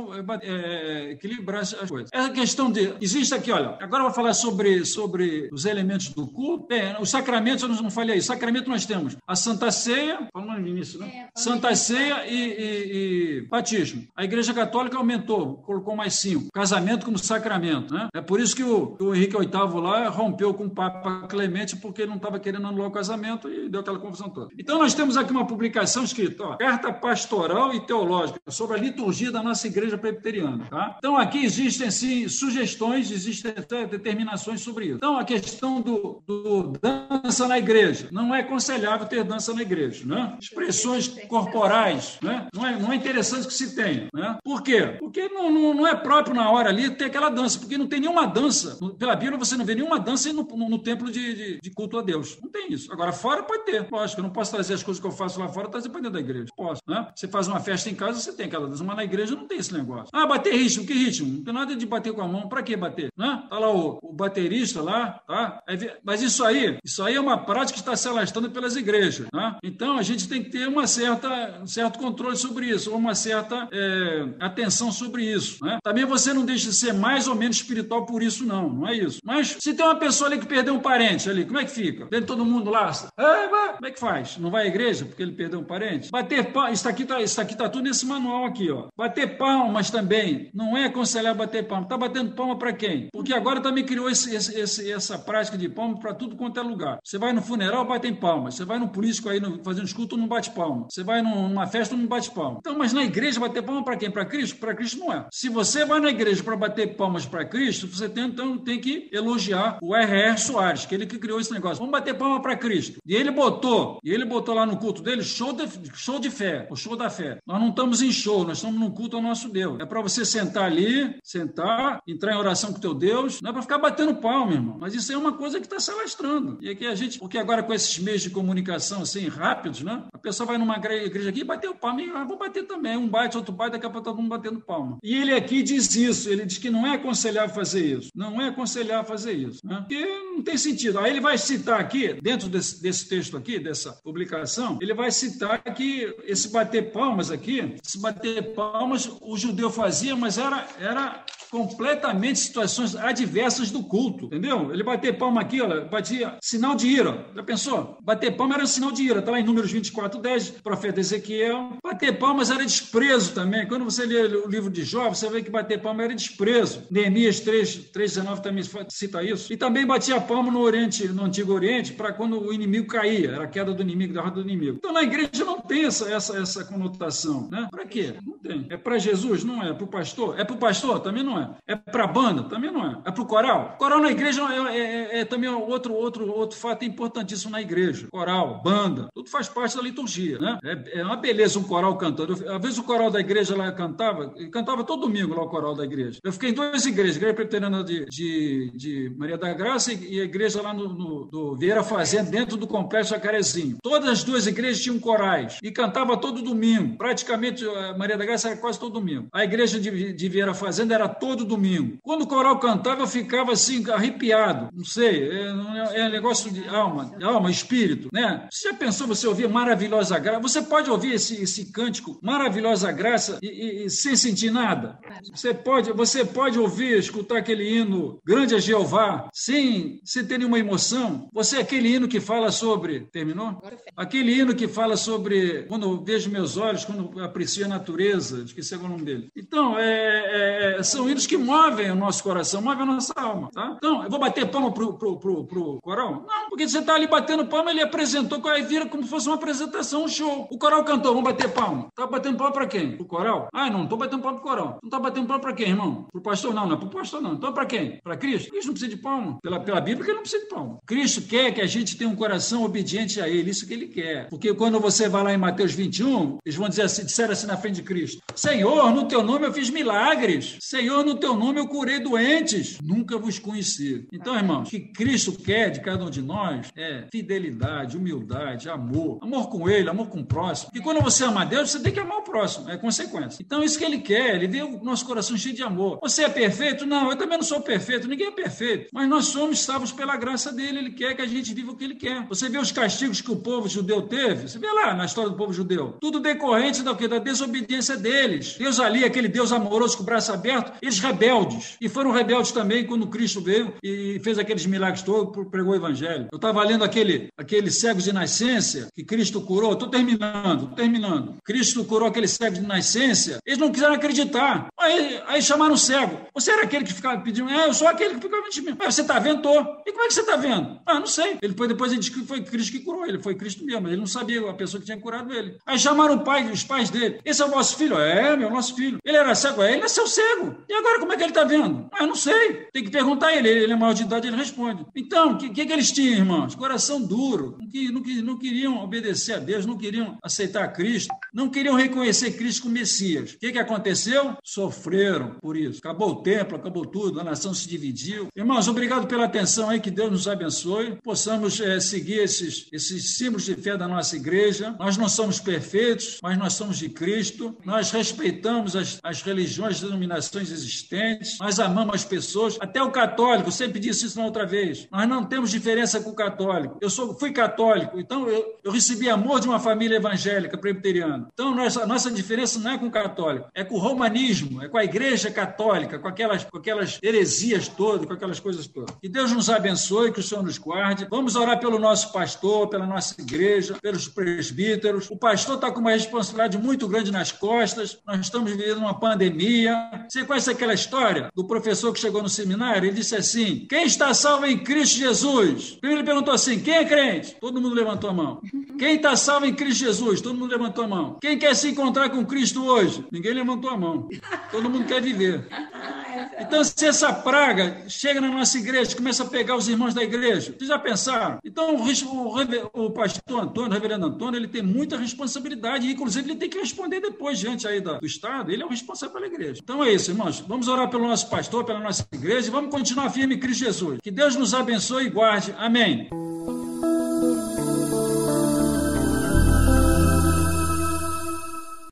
Speaker 1: é, é, equilibrar as coisas. Essa questão de. Existe aqui, olha, agora eu vou falar sobre, sobre os elementos do culto. Bem, os sacramentos, eu não falei aí. Sacramento nós temos a Santa Ceia, falando no início, né? É, Santa Ceia e, e, e, batismo. A Igreja Católica aumentou, colocou mais cinco. Casamento como sacramento, né? É por isso que o, o Henrique VIII lá rompeu com o Papa Clemente porque não estava querendo anular o casamento e deu aquela confusão toda. Então, nós temos aqui uma publicação escrita, ó, Carta Pastoral e Teológica sobre a liturgia da nossa igreja presbiteriana. Tá? Então, aqui existem, sim, sugestões, existem determinações sobre isso. Então, a questão do, do dança na igreja. Não é aconselhável ter dança na igreja. Né? Expressões corporais. Né? Não, é, não é interessante que se tenha. Né? Por quê? Porque não, não, não é próprio na hora ali ter aquela dança, porque não tem nenhuma dança. Pela Bíblia, você não vê nenhuma dança no, no, no templo de, de, de, culto a Deus. Não tem isso. Agora, fora pode ter. Lógico, eu não posso trazer as coisas que eu faço lá fora trazer para dentro da igreja. Posso, né? Você faz uma festa em casa, você tem aquela dança, mas na igreja não tem esse negócio. Ah, bater ritmo, que ritmo? Não tem nada de bater com a mão. Para que bater? Né? Tá lá o, o baterista lá, tá? Mas isso aí, isso aí é uma prática que está se alastrando pelas igrejas, né? Então, a gente tem que ter uma certa, um certo controle sobre isso, uma certa é, atenção sobre isso, né? Também você não deixa de ser mais ou menos espiritual por isso, não. Não é isso. Mas se tem uma pessoa ali que perdeu um parente ali, como é que fica? Dentro todo mundo lá, ah, como é que faz? Não vai à igreja porque ele perdeu um parente? Bater palmas, isso aqui tá, isso aqui tá tudo nesse manual aqui, ó. Bater palmas também, não é aconselhar bater palmas. Tá batendo palma para quem? Porque agora também criou esse, esse, esse, essa prática de palmas para tudo quanto é lugar. Você vai no funeral, batem palmas. Você vai no político aí no, fazendo escuto, não bate palma. Você vai numa festa, não bate palma. Então, mas na igreja bater palma para quem? Para Cristo? Para Cristo não é. Se você vai na igreja para bater palmas para Cristo, você tem, então tem que elogiar o R.R. Soares, que ele que criou esse negócio. Vamos bater palma para Cristo. E ele botou, e ele botou lá no culto dele show de, show de fé, o show da fé. Nós não estamos em show, nós estamos no culto ao nosso Deus. É para você sentar ali, sentar, entrar em oração com teu Deus, não é para ficar batendo palma, irmão. Mas isso é uma coisa que está se alastrando. E aqui a gente, porque agora com esses meios de comunicação assim rápidos, né? A pessoa vai numa igreja aqui e bateu palma, e ah, vou bater também. Um bate, outro bate, daqui a pouco todo mundo batendo palma. E ele aqui diz isso, ele diz que não é aconselhável fazer isso. Não é aconselhável fazer isso. Né? Porque não tem sentido. Aí ele vai citar aqui, dentro desse, desse texto aqui, dessa publicação, ele vai citar que esse bater palmas aqui, esse bater palmas, o judeu fazia, mas era, era completamente situações adversas do culto, entendeu? Ele bater palma aqui, olha, batia sinal de ira. Já pensou? Bater palma era sinal de ira. Está lá em Números 24, 10, profeta Ezequiel. Bater palmas era desprezo também. Quando você lê o livro de Jó, você vê que bater palma era desprezo. Neemias 3, 3 19 também cita isso. E também batia palma no Oriente, no Antigo Oriente, para quando o inimigo caía, era a queda do inimigo, da roda do inimigo. Então na igreja não tem essa, essa, essa conotação, né? Para quê? Não tem. É para Jesus? Não é. Para o pastor? É para o pastor? Também não é. É para a banda? Também não é. É para o coral? Coral na igreja é, é, é, é, também outro, outro, outro fato importantíssimo na igreja. Coral, banda, tudo faz parte da liturgia, né? É, é uma beleza um coral cantando. Às vezes o coral da igreja lá cantava, cantava todo domingo lá o coral da igreja. Eu fiquei em duas igrejas, igreja preteriana de, de, de, Maria da Graça e a igreja lá no, no do Vieira Fazenda, dentro do complexo Jacarezinho. Todas as duas igrejas tinham corais e cantava todo domingo. Praticamente a Maria da Graça era quase todo domingo. A igreja de, de Vieira Fazenda era todo domingo. Quando o coral cantava, eu ficava assim, arrepiado. Não sei, é, é negócio de alma, alma, espírito, né? Você já pensou você ouvir maravilhosa graça? Você pode ouvir esse, esse cântico, maravilhosa graça, e, e, e sem sentir nada? Você pode, você pode ouvir, escutar aquele hino, grande é Jeová, sem, sem ter nenhuma emoção? Você é aquele hino que fala sobre. Terminou? Aquele hino que fala sobre. Quando eu vejo meus olhos, quando aprecio a natureza, esqueci o nome dele. Então, é, é, são hinos que movem o nosso coração, movem a nossa alma. Tá? Então, eu vou bater palma pro, pro, pro, pro coral? Não, porque você está ali batendo palma, ele apresentou, aí vira como se fosse uma apresentação, um show. O coral cantou, vamos bater palma. Tá batendo palma para quem? Pro coral? Ah, não, não tô batendo palma pro coral. Não tá batendo palma para quem, irmão? Pro pastor? Não, não é pro pastor, não. Então, para quem? Para Cristo? Cristo não precisa de palma. Pela, pela Bíblia, ele não precisa de palma. Cristo quer que a gente tenha um coração obediente a Ele, isso que Ele quer. Porque quando você vai lá em Mateus 21, eles vão dizer assim, disseram assim na frente de Cristo: Senhor, no teu nome eu fiz milagres. Senhor, no teu nome eu curei doentes. Nunca vos conheci. Então, irmãos, o que Cristo quer de cada um de nós é fidelidade, humildade, amor. Amor com Ele, amor com o próximo. E quando você ama Deus, você tem que amar o próximo. É consequência. Então, isso que Ele quer. Ele vê o nosso coração cheio de amor. Você é perfeito? Não, eu também não sou perfeito. Ninguém é perfeito. Mas nós somos salvos pela graça dele. Ele quer que a gente viva o que Ele quer. Você vê os castigos que o povo judeu teve? Você vê lá na história do povo judeu. Tudo decorrente da, da desobediência deles. Deus ali, aquele Deus amoroso com o braço aberto, eles rebeldes. E foram rebeldes também quando Cristo veio e fez aqueles milagres todos, pregou o evangelho. Eu estava lendo aquele, aquele cego de nascença que Cristo curou. Estou terminando, estou terminando. Cristo curou aquele cego de nascença. Eles não quiseram acreditar. Aí, aí chamaram o cego. Você era aquele que ficava pedindo, é, eu sou aquele que Mas você está vendo? Tô. E como é que você está vendo? Ah, não sei. Ele foi, depois ele disse que foi Cristo que curou ele, foi Cristo mesmo. Ele não sabia a pessoa que tinha curado ele. Aí chamaram o pai, os pais dele. Esse é o vosso filho? É, meu, nosso filho. Ele era cego? É, ele nasceu cego. E agora como é que ele está vendo? Ah, não sei. Tem que perguntar a ele. Ele é maior de idade, ele responde. Então, o que, que, que, eles tinham, irmãos? Coração duro. Não, não, não queriam obedecer a Deus, não queriam aceitar Cristo, não queriam reconhecer Cristo como Messias. O que, que aconteceu? Sofreram por isso. Acabou o templo, acabou tudo, a nação se dividiu. Irmãos, obrigado pela atenção. aí, que Deus nos abençoe, possamos é, seguir esses, esses símbolos de fé da nossa igreja. Nós não somos perfeitos, mas nós somos de Cristo. Nós respeitamos as, as religiões, as denominações existentes. Nós amamos as pessoas. Até o católico, sempre disse isso na outra vez. Nós não temos diferença com o católico. Eu sou, fui católico, então eu, eu recebi amor de uma família evangélica presbiteriana. Então, nossa, nossa diferença não é com o católico, é com o romanismo, é com a igreja católica, com aquelas, com aquelas heresias todas, com aquelas coisas todas. Que Deus nos abençoe, que o Senhor nos guarde. Vamos orar pelo nosso pastor, pela nossa igreja, pelos presbíteros. O pastor está com uma responsabilidade muito grande nas costas. Nós estamos vivendo uma pandemia. Você conhece aquela história do professor que chegou no seminário? Ele disse assim: Quem está salvo em Cristo Jesus? Primeiro ele perguntou assim: Quem é crente? Todo mundo levantou a mão. Quem está salvo em Cristo Jesus? Todo mundo levantou a mão. Quem quer se encontrar com Cristo hoje? Ninguém levantou a mão. Todo mundo quer viver. Então, se essa praga chega na nossa igreja, começa a pegar os irmãos da igreja, vocês já pensaram? Então, o, o pastor Antônio, o reverendo Antônio, ele tem muita responsabilidade, inclusive ele tem que responder depois diante aí do Estado, ele é o responsável pela igreja. Então é isso, irmãos. Vamos orar pelo nosso pastor, pela nossa igreja e vamos continuar firme em Cristo Jesus. Que Deus nos abençoe e guarde. Amém.